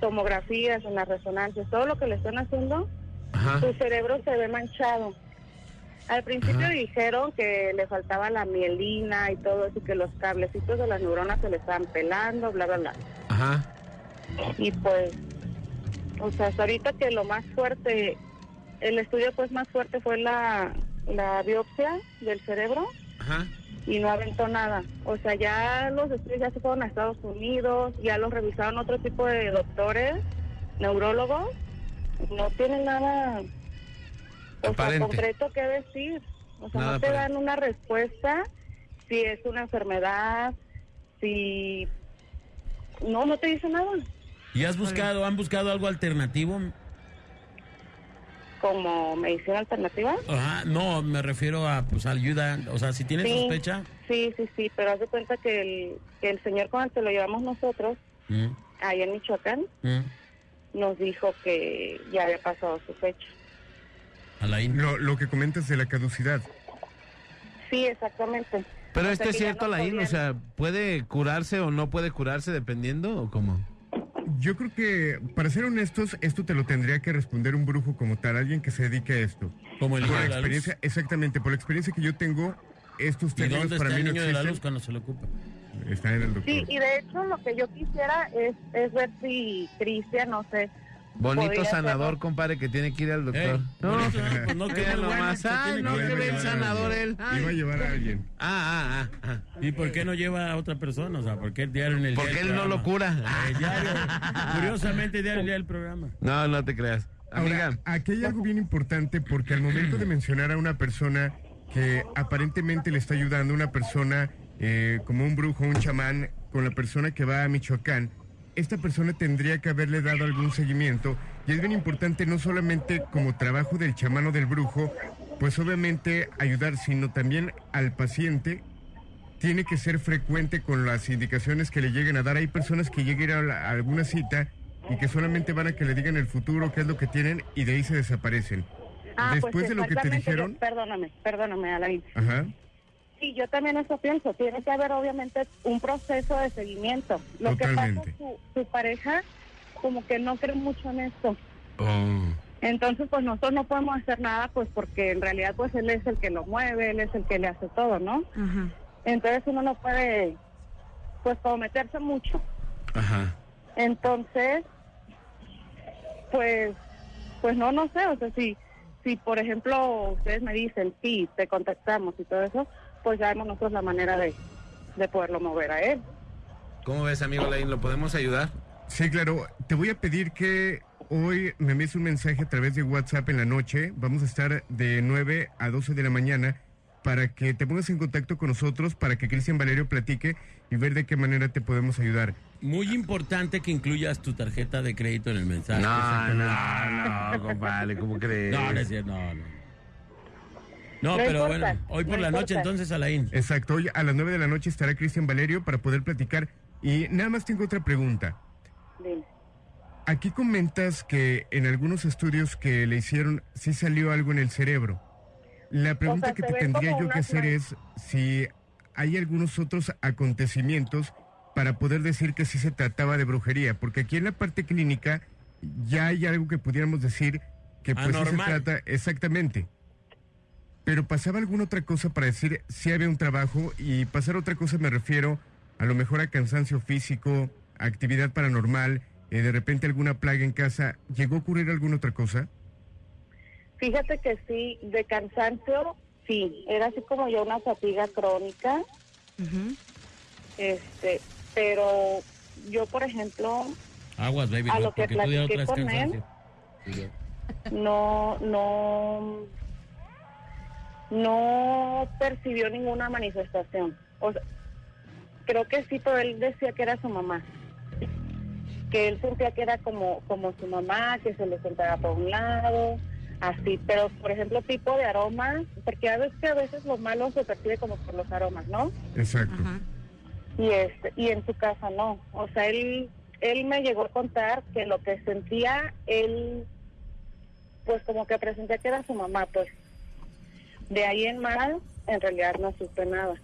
tomografías, en las resonancias, todo lo que le están haciendo, Ajá. su cerebro se ve manchado. Al principio Ajá. dijeron que le faltaba la mielina y todo eso, y que los cablecitos de las neuronas se le estaban pelando, bla, bla, bla. Ajá. Y pues, o sea, hasta ahorita que lo más fuerte, el estudio pues más fuerte fue la, la biopsia del cerebro Ajá. y no aventó nada. O sea, ya los estudios ya se fueron a Estados Unidos, ya los revisaron otro tipo de doctores, neurólogos, no tienen nada o sea, concreto que decir. O sea, Nada no te aparente. dan una respuesta si es una enfermedad, si... No, no te dicen nada. ¿Y has buscado, han buscado algo alternativo? Como medicina alternativa. Ajá, no, me refiero a pues ayuda, o sea, si tienes Sí. sospecha. Sí, sí, sí, pero haz de cuenta que el, que el señor con el que lo llevamos nosotros, Mm, ahí en Michoacán, mm, nos dijo que ya había pasado su fecha. Alain. Lo, lo que comentas de la caducidad. Sí, exactamente. Pero O esto sea, es cierto, no o podían- sea, ¿puede curarse o no puede curarse dependiendo o cómo? Yo creo que, para ser honestos, esto te lo tendría que responder un brujo como tal, alguien que se dedique a esto. Como el Por niño la luz. experiencia, exactamente, por la experiencia que yo tengo, estos ¿Y términos dónde para está mí el no niño de la luz existen. cuando se le ocupa? Está en el doctor. Sí, y de hecho lo que yo quisiera es, es ver si Cristian, no sé, Bonito sanador, compadre, que tiene que ir al doctor. Ey, no, ¿no? Pues no, que Mira es bueno, nomás. Ah, tiene no, que que ir. bien sanador él. Iba a llevar a alguien. Ah, ah, ah, ah. ¿Y por qué no lleva a otra persona? O sea, ¿por qué el diario en el Porque él no lo cura. El diario, curiosamente, diario el día del programa. No, no te creas. Amiga, Ahora, aquí hay algo bien importante porque al momento de mencionar a una persona que aparentemente le está ayudando, una persona eh, como un brujo, un chamán, con la persona que va a Michoacán, esta persona tendría que haberle dado algún seguimiento y es bien importante no solamente como trabajo del chamán o del brujo, pues obviamente ayudar, sino también al paciente tiene que ser frecuente con las indicaciones que le lleguen a dar. Hay personas que lleguen a, la- a alguna cita y que solamente van a que le digan el futuro, qué es lo que tienen y de ahí se desaparecen. Ah, Después pues de lo que te dijeron, perdóname, perdóname, Alain. ajá, Sí, yo también eso pienso. Tiene que haber obviamente un proceso de seguimiento. Lo que pasa su, su pareja como que no cree mucho en esto. oh, Entonces, pues nosotros no podemos hacer nada, pues porque en realidad, pues él es el que lo mueve, él es el que le hace todo, ¿no? Ajá. Entonces uno no puede, pues, como meterse mucho. ajá. Entonces, pues, pues no, no sé, o sea, si, si por ejemplo ustedes me dicen, sí, te contactamos y todo eso, pues ya vemos nosotros la manera de, de poderlo mover a él. ¿Cómo ves, amigo Laín? ¿Lo podemos ayudar? sí, claro, te voy a pedir que hoy me envíes un mensaje a través de WhatsApp en la noche. Vamos a estar de 9 a 12 de la mañana para que te pongas en contacto con nosotros, para que Cristian Valerio platique y ver de qué manera te podemos ayudar. Muy importante que incluyas tu tarjeta de crédito en el mensaje. No, no, no, compadre, ¿cómo crees? No, no es cierto, no, no. No, No pero importa, bueno, hoy por no la noche entonces, Alain. Exacto, hoy a las 9 de la noche estará Cristian Valerio para poder platicar. Y nada más tengo otra pregunta. Dime. Aquí comentas que en algunos estudios que le hicieron sí salió algo en el cerebro. La pregunta sea, que te tendría yo que hacer es si hay algunos otros acontecimientos para poder decir que sí se trataba de brujería, porque aquí en la parte clínica ya hay algo que pudiéramos decir que pues sí se trata exactamente. Pero pasaba alguna otra cosa para decir si había un trabajo y pasar otra cosa me refiero a lo mejor a cansancio físico, a actividad paranormal, eh, de repente alguna plaga en casa. ¿Llegó a ocurrir alguna otra cosa? Fíjate que sí, de cansancio, sí, era así como ya una fatiga crónica, este, pero yo, por ejemplo, Aguas, baby, A no, lo que platiqué con él. no, no, no percibió ninguna manifestación. O sea, creo que sí, pero él decía que era su mamá. Que él sentía que era como, como su mamá, que se le sentaba por un lado, así. Pero, por ejemplo, tipo de aromas, porque a veces que a veces lo malo se percibe como por los aromas, ¿no? Exacto. Ajá. y este y en su casa no o sea él él me llegó a contar que lo que sentía él pues como que presentía que era su mamá pues de ahí en más en realidad no supe nada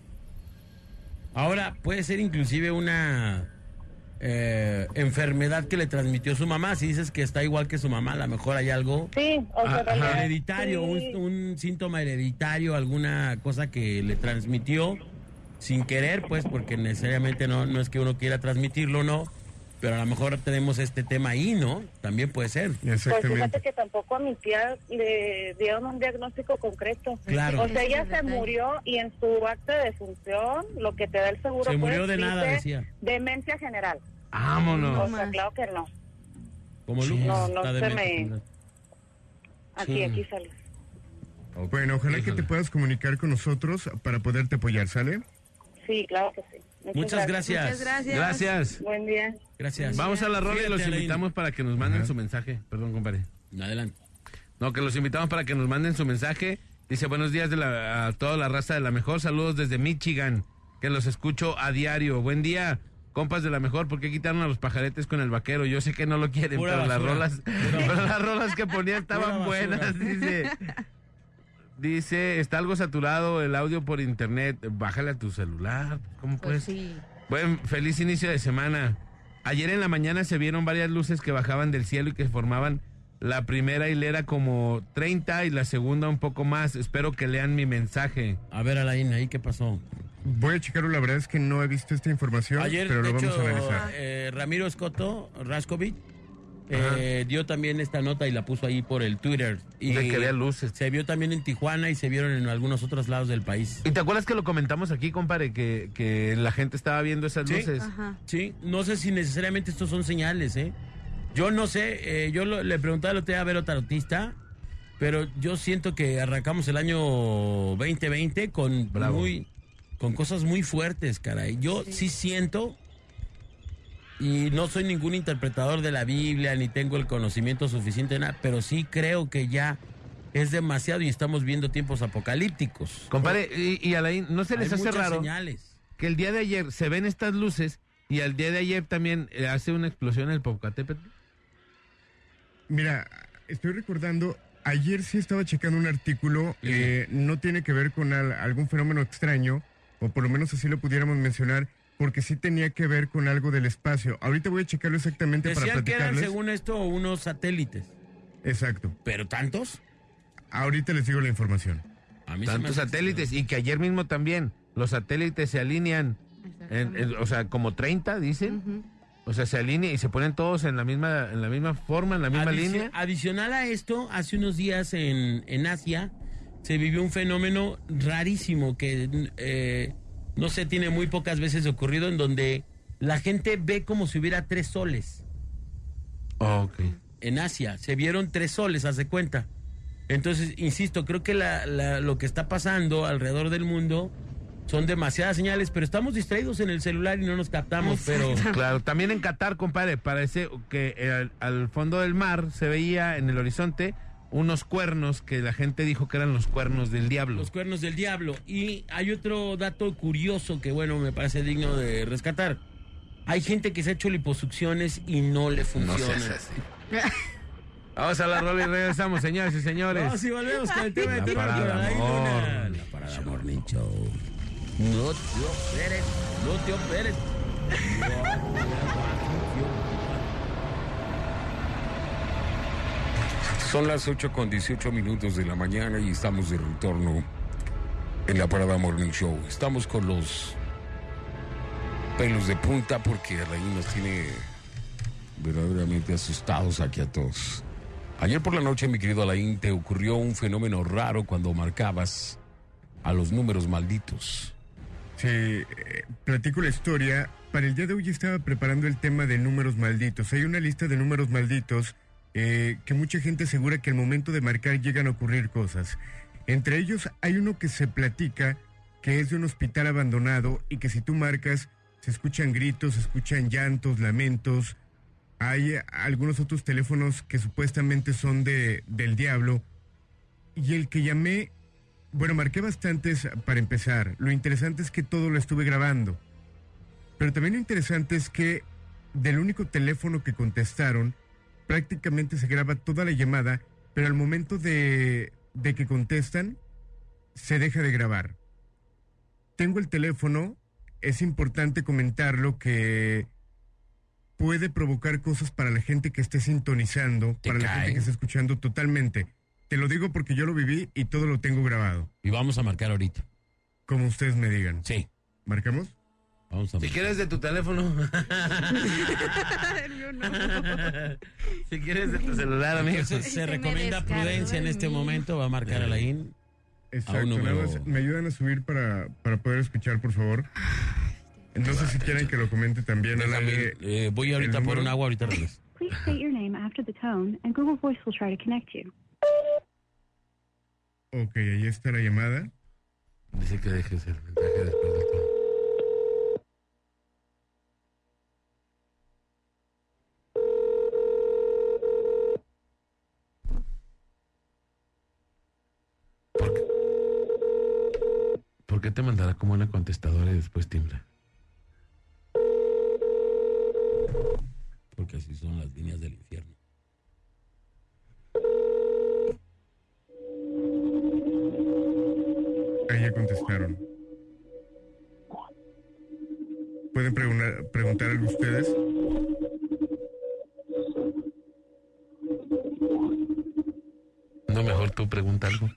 Ahora, puede ser inclusive una eh, enfermedad que le transmitió su mamá. Si dices que está igual que su mamá, a lo mejor hay algo Sí, o sea, realmente- hereditario, sí. un, un síntoma hereditario, alguna cosa que le transmitió sin querer, pues, porque necesariamente no, no es que uno quiera transmitirlo, no. Pero a lo mejor tenemos este tema ahí, ¿no? También puede ser. Pues fíjate que tampoco a mi tía le dieron un diagnóstico concreto. Claro. O sea, ella se murió y en su acta de defunción, lo que te da el seguro Se murió pues, de nada, dice decía. Demencia general. Vámonos. O sea, claro que no. Como Lucas, No, no está se me-. Aquí, Sí. aquí sale. Bueno, ojalá que te puedas comunicar con nosotros para poderte apoyar, ¿sale? Sí, claro que sí. Muchas gracias. Muchas gracias. Gracias. Buen día. Gracias. Vamos a la rola y los invitamos para que nos manden su mensaje. Perdón, compadre. Adelante. No, que los invitamos para que nos manden su mensaje. Dice, buenos días de la- a toda la raza de la mejor. Saludos desde Michigan, que los escucho a diario. Buen día, compas de la mejor. ¿Por qué quitaron a los pajaretes con el vaquero? Yo sé que no lo quieren, Pura pero las rolas, pero las rolas que ponía estaban buenas. Dice, dice, está algo saturado el audio por internet. Bájale a tu celular. ¿Cómo Pues puedes? sí. Buen, feliz inicio de semana. Ayer en la mañana se vieron varias luces que bajaban del cielo y que formaban la primera hilera como 30 y la segunda un poco más. Espero que lean mi mensaje. A ver, Alain, ahí qué pasó. Voy a checarlo, la verdad es que no he visto esta información, Ayer, pero lo vamos hecho, a analizar. eh, Ramiro Escoto, Raskovic, eh, dio también esta nota y la puso ahí por el Twitter. Y De que había luces. Se vio también en Tijuana y se vieron en algunos otros lados del país. ¿Y te acuerdas que lo comentamos aquí, compadre, que, que la gente estaba viendo esas Sí, luces? sí, no sé si necesariamente estos son señales, ¿eh? Yo no sé, eh, yo lo- le preguntaba el otro día a Vero Tarotista, pero yo siento que arrancamos el año 2020 con muy con cosas muy fuertes, caray. Yo sí. siento y no soy ningún interpretador de la Biblia ni tengo el conocimiento suficiente de nada, pero sí creo que ya es demasiado y estamos viendo tiempos apocalípticos. Compadre, y, y Alain, ¿no se les Hay hace muchas raro señales. que el día de ayer se ven estas luces y al día de ayer también eh, hace una explosión el Popocatépetl? Mira, estoy recordando, ayer sí estaba checando un artículo, eh, no tiene que ver con al- algún fenómeno extraño, o por lo menos así lo pudiéramos mencionar, porque sí tenía que ver con algo del espacio. Ahorita voy a checarlo exactamente para Decían que eran, platicarles. según esto, unos satélites. Exacto. ¿Pero tantos? Ahorita les digo la información. A mí Tantos satélites y que ayer mismo también los satélites se alinean, en- en- o sea, como 30 dicen, o sea, se alinean y se ponen todos en la misma en la misma forma, en la misma Adici- línea. Adicional a esto, hace unos días en, en Asia se vivió un fenómeno rarísimo que, eh, no sé, tiene muy pocas veces ocurrido en donde la gente ve como si hubiera tres soles. ok. En Asia se vieron tres soles, hace cuenta. Entonces, insisto, creo que la- la- lo que está pasando alrededor del mundo son demasiadas señales, pero estamos distraídos en el celular y no nos captamos, pero... Claro, también en Qatar, compadre, parece que eh, al fondo del mar se veía en el horizonte unos cuernos que la gente dijo que eran los cuernos del diablo. Los cuernos del diablo. Y hay otro dato curioso que, bueno, me parece digno de rescatar. Hay gente que se ha hecho liposucciones y no le funciona. seas Vamos a la rola y regresamos, señores y señores. No, si volvemos con el tema de Tino parada amor. Luna. La parada Morning Show. No te operes, no te operes. Son las 8 con 18 minutos de la mañana y estamos de retorno en la Parada Morning Show. Estamos con los pelos de punta porque Alain nos tiene verdaderamente asustados aquí a todos. Ayer por la noche, mi querido Alain, te ocurrió un fenómeno raro cuando marcabas a los números malditos. Sí, eh, platico la historia. Para el día de hoy estaba preparando el tema de números malditos. Hay una lista de números malditos eh, que mucha gente asegura que al momento de marcar llegan a ocurrir cosas. Entre ellos hay uno que se platica que es de un hospital abandonado y que si tú marcas se escuchan gritos, se escuchan llantos, lamentos. Hay algunos otros teléfonos que supuestamente son de, del diablo. Y el que llamé bueno, marqué bastantes para empezar. Lo interesante es que todo lo estuve grabando. Pero también lo interesante es que del único teléfono que contestaron, prácticamente se graba toda la llamada, pero al momento de, de que contestan, se deja de grabar. Tengo el teléfono, es importante comentarlo que puede provocar cosas para la gente que esté sintonizando, ¿Te para la gente que esté escuchando totalmente. Te lo digo porque yo lo viví y todo lo tengo grabado. Y vamos a marcar ahorita. Como ustedes me digan. Sí. ¿Marcamos? Vamos a Si quieres de tu teléfono. si quieres de tu celular, amigo. Entonces, se recomienda prudencia en este momento. Va a marcar a la IN. Exacto. más, ¿Me ayudan a subir para, para poder escuchar, por favor? No sé si quieren que lo comente también. Déjame, aire. eh, voy ahorita por un agua, ahorita regreso. Please state your name after the tone, and Google Voice will try to connect you. Ok, ahí está la llamada. Dice que dejes el mensaje después del tono. ¿Por qué? ¿Por qué te mandará como una contestadora y después timbra? Porque así son las líneas del infierno. Ahí ya contestaron. ¿Pueden preguntar, preguntar algo ustedes? No, mejor tú pregunta algo.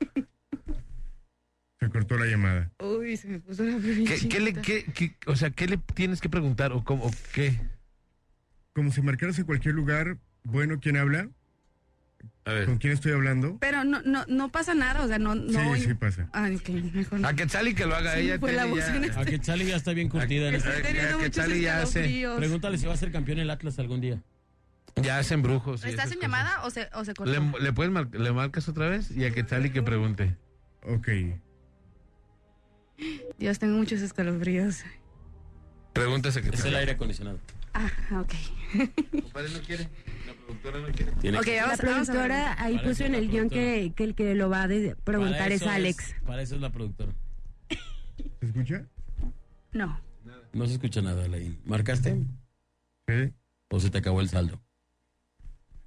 Se cortó la llamada. Uy, se me puso la ¿Qué, qué le, qué, qué- o sea, ¿qué le tienes que preguntar o, cómo, o qué? Como si marcaras en cualquier lugar, bueno, ¿quién habla? A ver. ¿Con quién estoy hablando? Pero no, no, no pasa nada, o sea, no, no. Sí, sí pasa. Ay, ok, mejor no. A Quetzali que lo haga Sí, ella. fue la ya- en este- A Quetzali ya está bien curtida en A- este. Estoy a- a muchos Quetzali ya hace. Pregúntale si va a ser campeón el Atlas algún día. ya hacen brujos. ¿Estás en cosas. llamada o se, o se cortó? ¿Le, le puedes mar- le marcas otra vez? Y a Quetzali que pregunte. Ok. Dios, tengo muchos escalofríos. Pregúntase a Es el aire acondicionado. Ah, ok. Compadre, no quiere. La productora no quiere. Tiene Ok, que- vamos, La vamos a ver. productora ahí Para puso en el guion que, que el que lo va a de- preguntar es Alex. Para eso es la productora. ¿Se escucha? No. No se escucha nada, Alain. ¿Marcaste? Sí. ¿O se te acabó el saldo?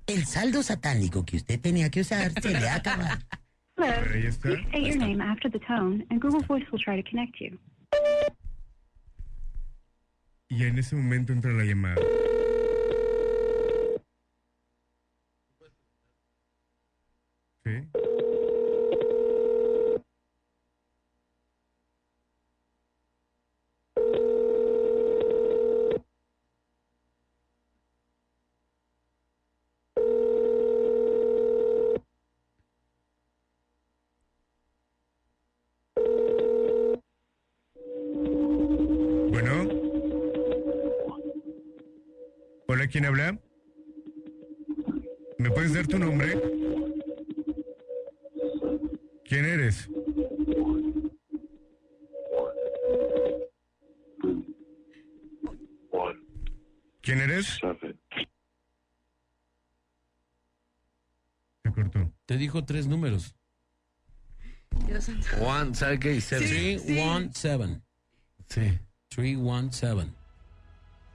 El saldo satánico que usted tenía que usar se le ha acabado. Hello. Ahí está. Please state your name after the tone, and Google Voice will try to connect you. Y en ese momento entra la llamada. Sí. Bueno. Hola, ¿quién habla? ¿Me puedes dar tu nombre? ¿Quién eres? ¿Quién eres? Se cortó. Te dijo tres números. Dios. Juan, ¿sabe qué dice? Three, one, seven. Sí. Three, one, seven.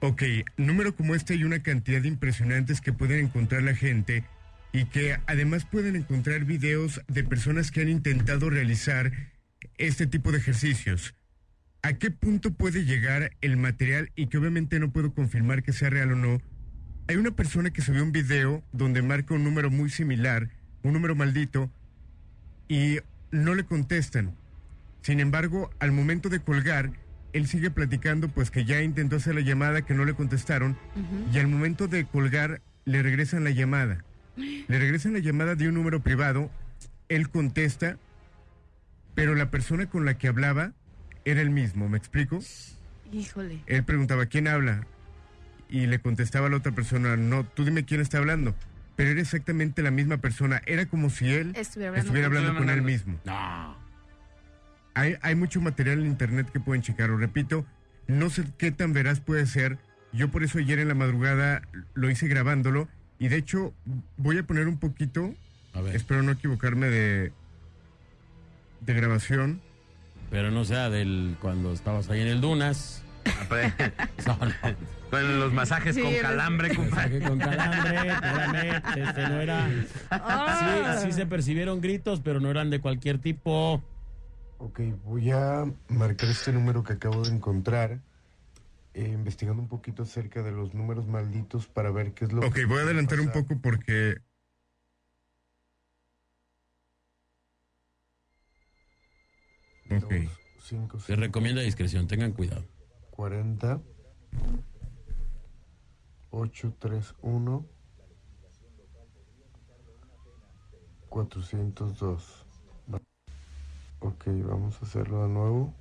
Ok, número como este hay una cantidad impresionantes que pueden encontrar la gente y que además pueden encontrar videos de personas que han intentado realizar este tipo de ejercicios. ¿A qué punto puede llegar el material y que obviamente no puedo confirmar que sea real o no? Hay una persona que subió un video donde marca un número muy similar, un número maldito, y no le contestan. Sin embargo, al momento de colgar, él sigue platicando pues que ya intentó hacer la llamada, que no le contestaron, y al momento de colgar le regresan la llamada. Le regresan la llamada de un número privado, él contesta, pero la persona con la que hablaba era el mismo, ¿me explico? Híjole. Él preguntaba, ¿quién habla? Y le contestaba a la otra persona, no, tú dime quién está hablando. Pero era exactamente la misma persona, era como si él Estuviera hablando estuviera con- hablando con él mismo. No. Hay, hay mucho material en internet que pueden checar, lo repito, no sé qué tan veraz puede ser. Yo por eso ayer en la madrugada lo hice grabándolo y de hecho voy a poner un poquito, A ver. espero no equivocarme de, de grabación. Pero no sea del cuando estabas ahí en el Dunas. No, no. Con los masajes Sí, con calambre, compadre. Masaje con calambre, este no era. Ah. Sí, sí se percibieron gritos, pero no eran de cualquier tipo. Ok, voy a marcar este número que acabo de encontrar eh, investigando un poquito acerca de los números malditos para ver qué es lo Ok, que voy a adelantar un pasar. poco porque... Ok. 5, Se recomienda discreción, tengan cuidado. 40 831 402 Ok, vamos a hacerlo de nuevo.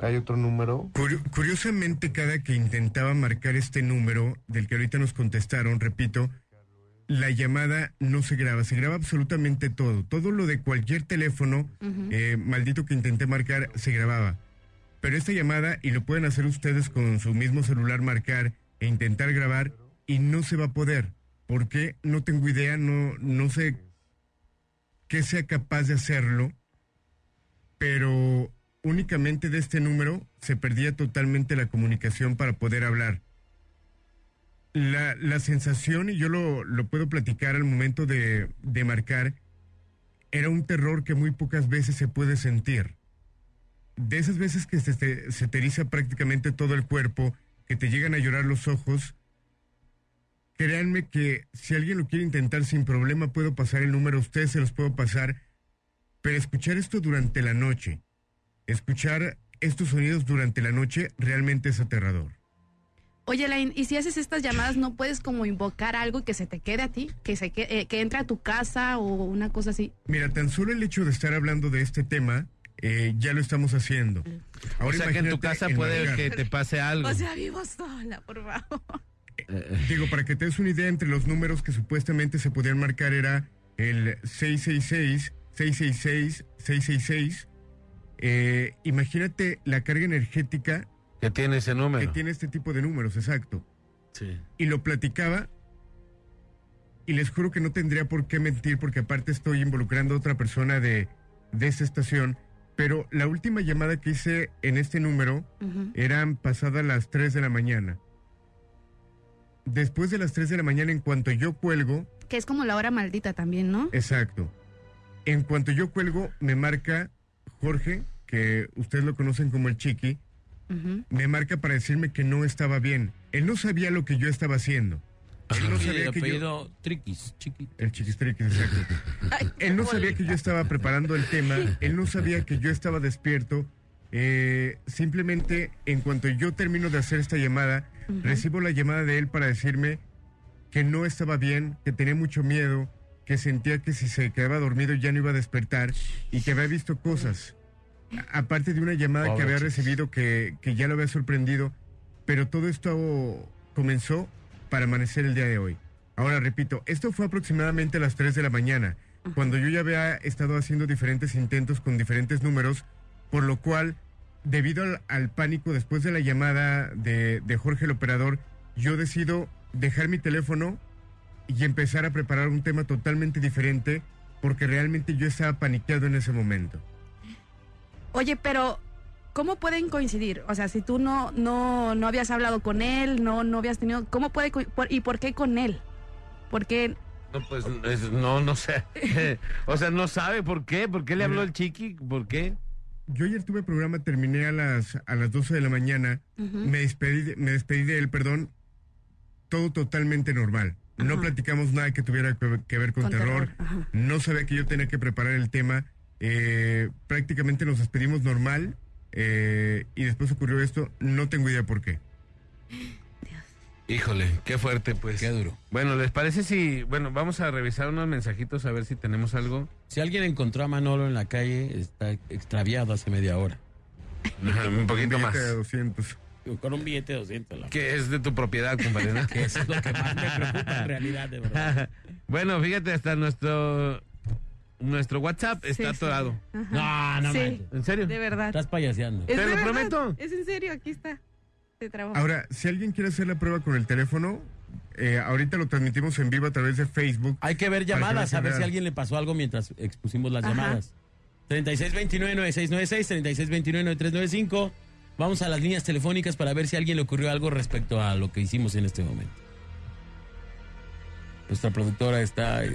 Hay otro número. curiosamente, cada que intentaba marcar este número del que ahorita nos contestaron, repito, la llamada no se graba, se graba absolutamente todo. Todo lo de cualquier teléfono, eh, maldito que intenté marcar, se grababa. Pero esta llamada, y lo pueden hacer ustedes con su mismo celular, marcar e intentar grabar, y no se va a poder. ¿Por qué? No tengo idea, no, no sé qué sea capaz de hacerlo, pero únicamente de este número se perdía totalmente la comunicación para poder hablar. La, la sensación, y yo lo, lo puedo platicar al momento de, de marcar, era un terror que muy pocas veces se puede sentir. De esas veces que se, se te prácticamente todo el cuerpo, que te llegan a llorar los ojos, créanme que si alguien lo quiere intentar sin problema, puedo pasar el número, a ustedes se los puedo pasar, pero escuchar esto durante la noche, escuchar estos sonidos durante la noche, realmente es aterrador. Oye, Lain, ¿y si haces estas llamadas no puedes como invocar algo que se te quede a ti? Que se que, eh, que entre a tu casa o una cosa así. Mira, tan solo el hecho de estar hablando de este tema, eh, ya lo estamos haciendo. o sea que en tu casa puede que te pase algo. O sea, vivo sola, por favor. Digo, para que te des una idea, entre los números que supuestamente se podían marcar era el 666, 666, 666. Eh, imagínate la carga energética que tiene ese número. Que tiene este tipo de números, exacto. Sí. Y lo platicaba y les juro que no tendría por qué mentir porque aparte estoy involucrando a otra persona de, de esta estación. Pero la última llamada que hice en este número eran pasadas las 3 de la mañana. Después de las 3 de la mañana, en cuanto yo cuelgo, Que es como la hora maldita también, ¿no? exacto, en cuanto yo cuelgo, me marca Jorge, que ustedes lo conocen como el Chiqui, me marca para decirme que no estaba bien. Él no sabía lo que yo estaba haciendo. Él no sabía el que yo... Triquis, chiqui. El chiquistriquis, exacto. Él no sabía que yo estaba preparando el tema, él no sabía que yo estaba despierto. Eh, simplemente, en cuanto yo termino de hacer esta llamada, Recibo la llamada de él para decirme que no estaba bien, que tenía mucho miedo, que sentía que si se quedaba dormido ya no iba a despertar y que había visto cosas. A- Aparte de una llamada que había recibido que, que ya lo había sorprendido, pero todo esto comenzó para amanecer el día de hoy. Ahora repito, esto fue aproximadamente a las 3 de la mañana, cuando yo ya había estado haciendo diferentes intentos con diferentes números, por lo cual, debido al, al pánico después de la llamada de, de Jorge el operador, yo decido dejar mi teléfono y empezar a preparar un tema totalmente diferente, porque realmente yo estaba paniqueado en ese momento. Oye, pero ¿cómo pueden coincidir? O sea, si tú no no no habías hablado con él, no no habías tenido, ¿cómo puede por- y por qué con él? Porque No, pues es- no, no sé. o sea, no sabe por qué. ¿Por qué le habló el chiqui? ¿Por qué? Yo ayer tuve programa, terminé a las, a las 12 de la mañana, me, despedí, de- me despedí de él, perdón, todo totalmente normal. No platicamos nada que tuviera que, ver con, Con terror, terror, no sabía que yo tenía que preparar el tema, eh, prácticamente nos despedimos normal eh, y después ocurrió esto, no tengo idea por qué. Híjole, qué fuerte, pues. Qué duro. Bueno, ¿les parece si, bueno, vamos a revisar unos mensajitos a ver si tenemos algo? Si alguien encontró a Manolo en la calle, está extraviado hace media hora. Un poquito más. de 200. Con un billete de 200. la- Que es de tu propiedad, compadre. ¿no? Que eso es lo que más me preocupa en realidad, de verdad. bueno, fíjate, hasta nuestro nuestro WhatsApp está Sí, sí. atorado. Ajá. No, no Sí. ¿En serio? De verdad. Estás payaseando. Es Te lo verdad, prometo. Es en serio, aquí está. Ahora, si alguien quiere hacer la prueba con el teléfono, eh, ahorita lo transmitimos en vivo a través de Facebook. Hay que ver llamadas, vean a ver si a alguien le pasó algo mientras expusimos las Ajá. llamadas. 3629-9696, 3629-9395. Vamos a las líneas telefónicas para ver si a alguien le ocurrió algo respecto a lo que hicimos en este momento. Nuestra productora está... eh,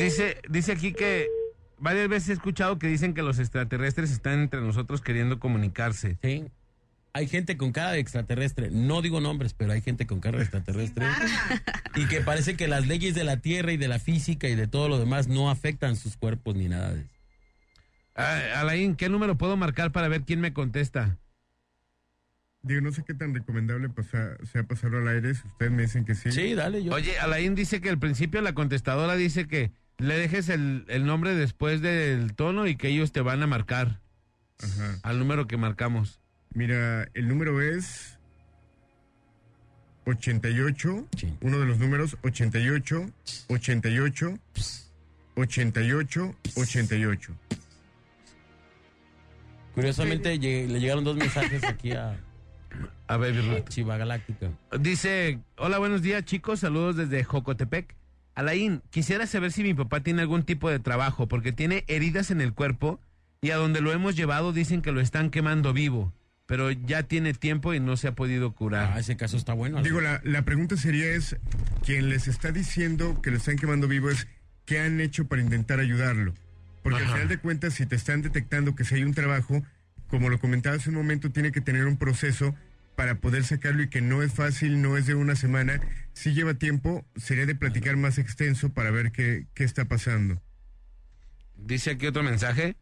Dice, dice aquí que varias veces he escuchado que dicen que los extraterrestres están entre nosotros queriendo comunicarse. Sí. Hay gente con cara de extraterrestre. No digo nombres, pero hay gente con cara de extraterrestre. y que parece que las leyes de la Tierra y de la física y de todo lo demás no afectan sus cuerpos ni nada de eso. Ah, Alain, ¿qué número puedo marcar para ver quién me contesta? Digo, no sé qué tan recomendable pasa, sea pasarlo al aire, si ustedes me dicen que sí. Sí, dale yo. Oye, Alain dice que al principio la contestadora dice que le dejes el, el nombre después del tono y que ellos te van a marcar Ajá. al número que marcamos. Mira, el número es 88, uno de los números 88, 88, 88, 88. Curiosamente le llegaron dos mensajes aquí a, A ver, Chiva Galáctica. Dice, hola, buenos días chicos, saludos desde Jocotepec. Alain, quisiera saber si mi papá tiene algún tipo de trabajo, porque tiene heridas en el cuerpo y a donde lo hemos llevado dicen que lo están quemando vivo, pero ya tiene tiempo y no se ha podido curar. Ah, ese caso está bueno. Digo, la, la pregunta sería es, quien les está diciendo que lo están quemando vivo es, ¿qué han hecho para intentar ayudarlo? Porque al final de cuentas, si te están detectando que si hay un trabajo, como lo comentaba hace un momento, tiene que tener un proceso para poder sacarlo y que no es fácil, no es de una semana, si lleva tiempo, sería de platicar más extenso para ver qué, qué está pasando. Dice aquí otro mensaje.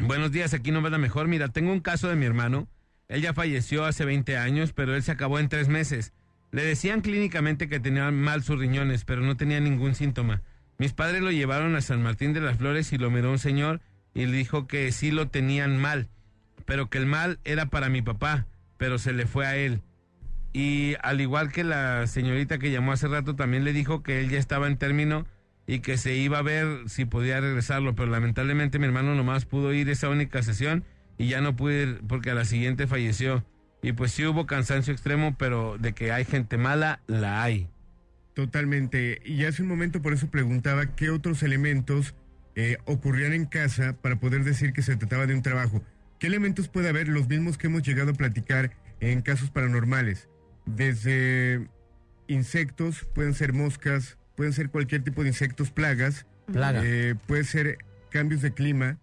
Buenos días, aquí no va la mejor. Mira, tengo un caso de mi hermano. Él ya falleció hace 20 años, pero él se acabó en tres meses. Le decían clínicamente que tenía mal sus riñones, pero no tenía ningún síntoma. Mis padres lo llevaron a San Martín de las Flores y lo miró un señor y le dijo que sí lo tenían mal, pero que el mal era para mi papá, pero se le fue a él. Y al igual que la señorita que llamó hace rato, también le dijo que él ya estaba en término y que se iba a ver si podía regresarlo, pero lamentablemente mi hermano nomás pudo ir esa única sesión y ya no pude ir porque a la siguiente falleció. Y pues sí hubo cansancio extremo, pero de que hay gente mala, la hay. Totalmente. Y hace un momento por eso preguntaba qué otros elementos eh, ocurrían en casa para poder decir que se trataba de un trabajo. ¿Qué elementos puede haber? Los mismos que hemos llegado a platicar en casos paranormales. Desde insectos, pueden ser moscas, pueden ser cualquier tipo de insectos, plagas. Plaga. eh, puede ser cambios de clima.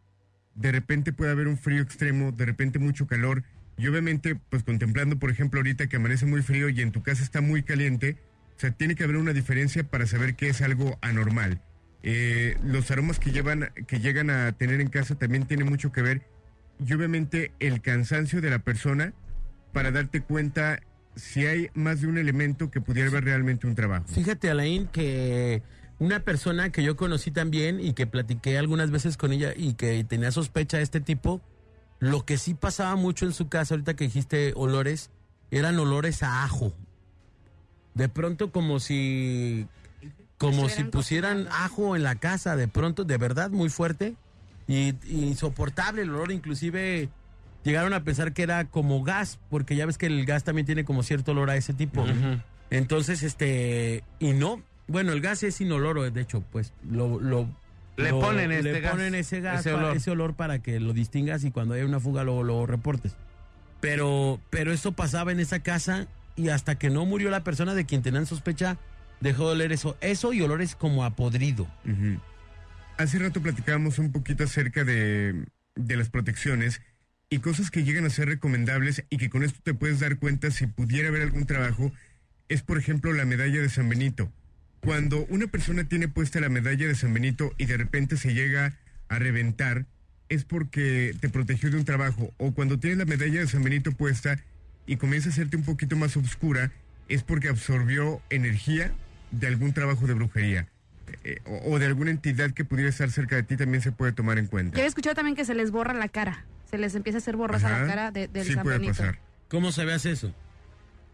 De repente puede haber un frío extremo, de repente mucho calor. Y obviamente, pues contemplando, por ejemplo, ahorita que amanece muy frío y en tu casa está muy caliente, o sea, tiene que haber una diferencia para saber que es algo anormal. Eh, los aromas que, llevan, que llegan a tener en casa también tienen mucho que ver. Y obviamente el cansancio de la persona para darte cuenta si hay más de un elemento que pudiera haber realmente un trabajo. Fíjate, Alain, que una persona que yo conocí también y que platiqué algunas veces con ella y que tenía sospecha de este tipo, lo que sí pasaba mucho en su casa, ahorita que dijiste olores, eran olores a ajo. De pronto como si como si pusieran ajo en la casa, de pronto, de verdad, muy fuerte y, y insoportable el olor, inclusive llegaron a pensar que era como gas, porque ya ves que el gas también tiene como cierto olor a ese tipo. Entonces, este, y no, bueno, el gas es inoloro, de hecho, pues lo, lo Le lo- ponen le este gas, ponen ese gas, ese olor. ese olor para que lo distingas y cuando haya una fuga lo, lo reportes. Pero, pero eso pasaba en esa casa y hasta que no murió la persona de quien tenían sospecha, dejó de oler eso. Eso y olores como a podrido. Hace rato platicábamos un poquito acerca de, de las protecciones y cosas que llegan a ser recomendables y que con esto te puedes dar cuenta si pudiera haber algún trabajo. Es, por ejemplo, la medalla de San Benito. Cuando una persona tiene puesta la medalla de San Benito y de repente se llega a reventar, es porque te protegió de un trabajo. O cuando tienes la medalla de San Benito puesta y comienza a hacerte un poquito más oscura, es porque absorbió energía de algún trabajo de brujería. Eh, o, o de alguna entidad que pudiera estar cerca de ti también se puede tomar en Yo cuenta. había escuchado también que se les borra la cara. Se les empieza a hacer borrosa Ajá. la cara de, del sí San puede Benito. pasar. ¿Cómo se ve hace eso?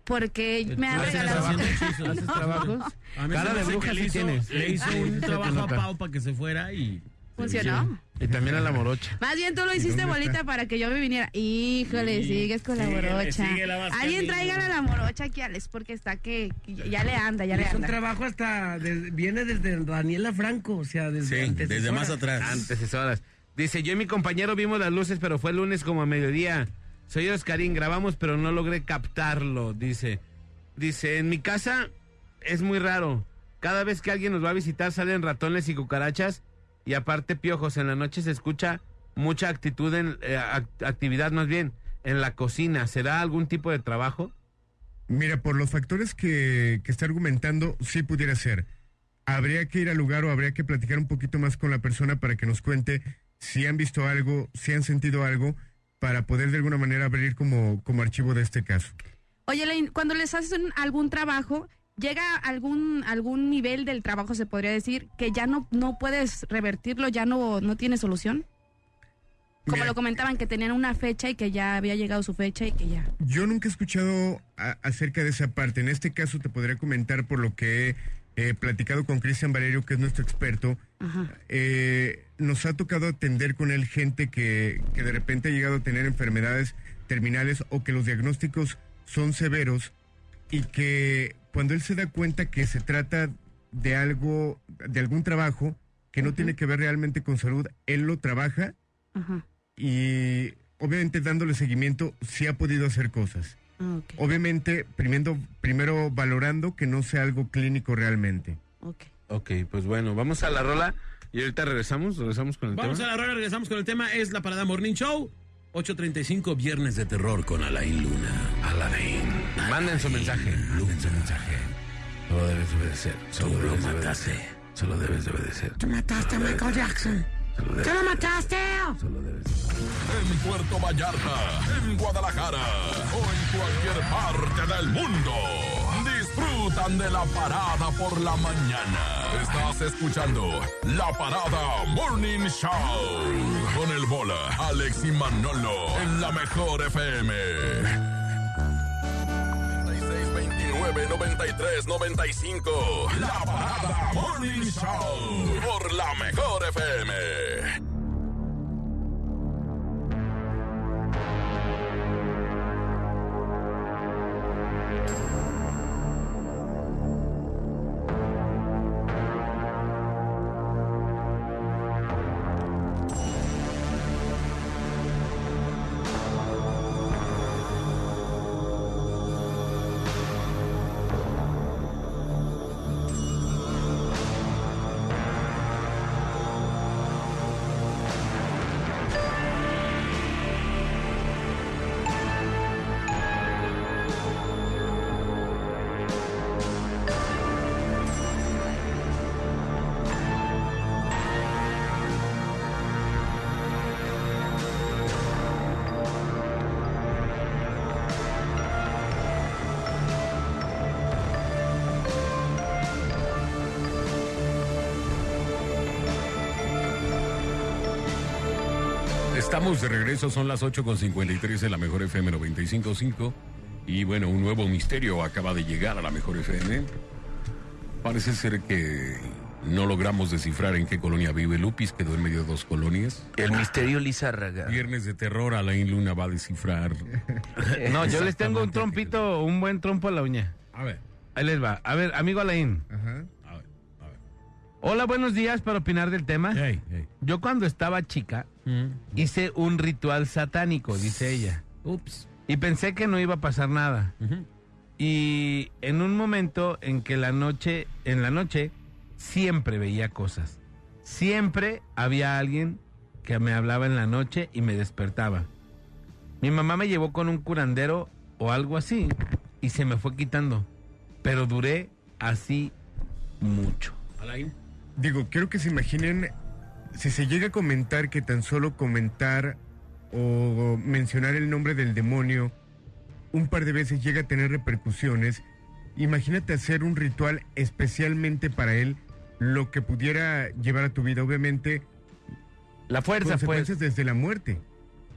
Porque me han ¿Haces regalado. haciendo hechizos? ¿Haces trabajos? A mí Cara de bruja sí hizo- tienes. Le hizo un trabajo a. Pau para que se fuera y... ¿Funcionó? Y también a la morocha. Más bien tú lo hiciste bolita está? para que yo me viniera. Híjole, Sí, sigues con la morocha. vas Alguien traigan a la morocha aquí, Alex, porque está que, que ya le anda, ya le Es un anda. trabajo hasta, de- viene desde Daniela Franco, o sea, desde Sí, antes. desde más atrás. Antecesoras. Dice, yo y mi compañero vimos las luces, pero fue lunes como a mediodía. Soy Oscarín, grabamos, pero no logré captarlo, dice. Dice, en mi casa es muy raro. Cada vez que alguien nos va a visitar salen ratones y cucarachas y aparte piojos. En la noche se escucha mucha actitud en, eh, act- actividad más bien. en la cocina, ¿será algún tipo de trabajo? Mira, por los factores que, que está argumentando, sí pudiera ser. Habría que ir al lugar o habría que platicar un poquito más con la persona para que nos cuente si han visto algo, si han sentido algo, para poder de alguna manera abrir como, como archivo de este caso. Oye, cuando les haces un- algún trabajo, llega algún algún nivel del trabajo, se podría decir, que ya no, no puedes revertirlo, ya no, no tiene solución. Como Mira. lo comentaban, que tenían una fecha y que ya había llegado su fecha y que ya. Yo nunca he escuchado a- acerca de esa parte. En este caso te podría comentar por lo que he eh, platicado con Cristian Valerio, que es nuestro experto. Eh, nos ha tocado atender con él gente que, que de repente ha llegado a tener enfermedades terminales o que los diagnósticos son severos y que cuando él se da cuenta que se trata de algo, de algún trabajo que no tiene que ver realmente con salud, él lo trabaja y obviamente dándole seguimiento sí ha podido hacer cosas. Ah. Obviamente primero, primero valorando que no sea algo clínico realmente. Ok, pues bueno, vamos a la rola y ahorita regresamos, regresamos con el Vamos a tema. la rola, regresamos con el tema. Es la Parada Morning Show. 8.35, Viernes de Terror con Alain Luna. Alain. Manden su mensaje. Manden su mensaje. Solo debes de obedecer. Solo Tú lo debes de mataste. obedecer. Solo debes de obedecer. Tú mataste a Michael Jackson. ¡Tú lo mataste! En Puerto Vallarta, en Guadalajara o en cualquier parte del mundo. Disfrutan de la parada por la mañana. Estás escuchando La Parada Morning Show con el bola, Alex y Manolo en la mejor FM. 96, 29, 93, 95. La Parada Morning Show por la mejor FM. Estamos de regreso, son las 8.53 en la mejor FM 95.5. Y bueno, un nuevo misterio acaba de llegar a la mejor FM. Parece ser que no logramos descifrar en qué colonia vive Lupis, quedó en medio de dos colonias. El misterio Lizárraga. Viernes de terror, Alain Luna va a descifrar. No, yo les tengo un trompito, un buen trompo a la uña. A ver. Ahí les va. A ver, amigo Alain. Hola, buenos días para opinar del tema. Yo cuando estaba chica hice un ritual satánico, dice ella. Ups. Y pensé que no iba a pasar nada. Y en un momento en que la noche, en la noche, siempre veía cosas. Siempre había alguien que me hablaba en la noche y me despertaba. Mi mamá me llevó con un curandero o algo así y se me fue quitando. Pero duré así mucho. Alain. Digo, quiero que se imaginen, si se llega a comentar que tan solo comentar o mencionar el nombre del demonio un par de veces llega a tener repercusiones, imagínate hacer un ritual especialmente para él, lo que pudiera llevar a tu vida, obviamente. La fuerza, pues. consecuencias desde la muerte.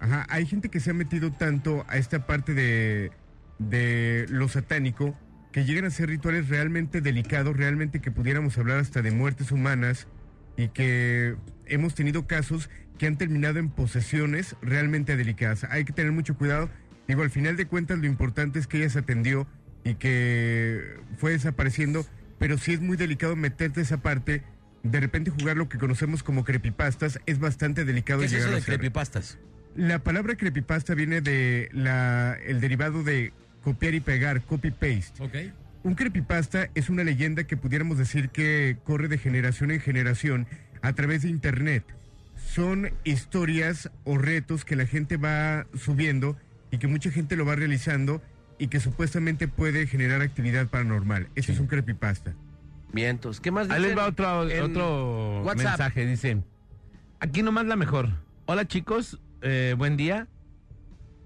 Ajá, hay gente que se ha metido tanto a esta parte de, de lo satánico que llegan a ser rituales realmente delicados, realmente que pudiéramos hablar hasta de muertes humanas y que hemos tenido casos que han terminado en posesiones realmente delicadas. Hay que tener mucho cuidado. Digo, al final de cuentas lo importante es que ella se atendió y que fue desapareciendo, pero sí es muy delicado meterte esa parte. De repente jugar lo que conocemos como creepypastas es bastante delicado ¿Qué es llegar eso a de ser. creepypastas? La palabra creepypasta viene de la, el derivado de copiar y pegar, copy-paste. Ok. Un creepypasta es una leyenda que pudiéramos decir que corre de generación en generación a través de internet. Son historias o retos que la gente va subiendo y que mucha gente lo va realizando y que supuestamente puede generar actividad paranormal. Ese es un creepypasta. Vientos. ¿Qué más Ahí les dicen va otro, mensaje, dice. Aquí nomás la mejor. Hola chicos, eh, buen día.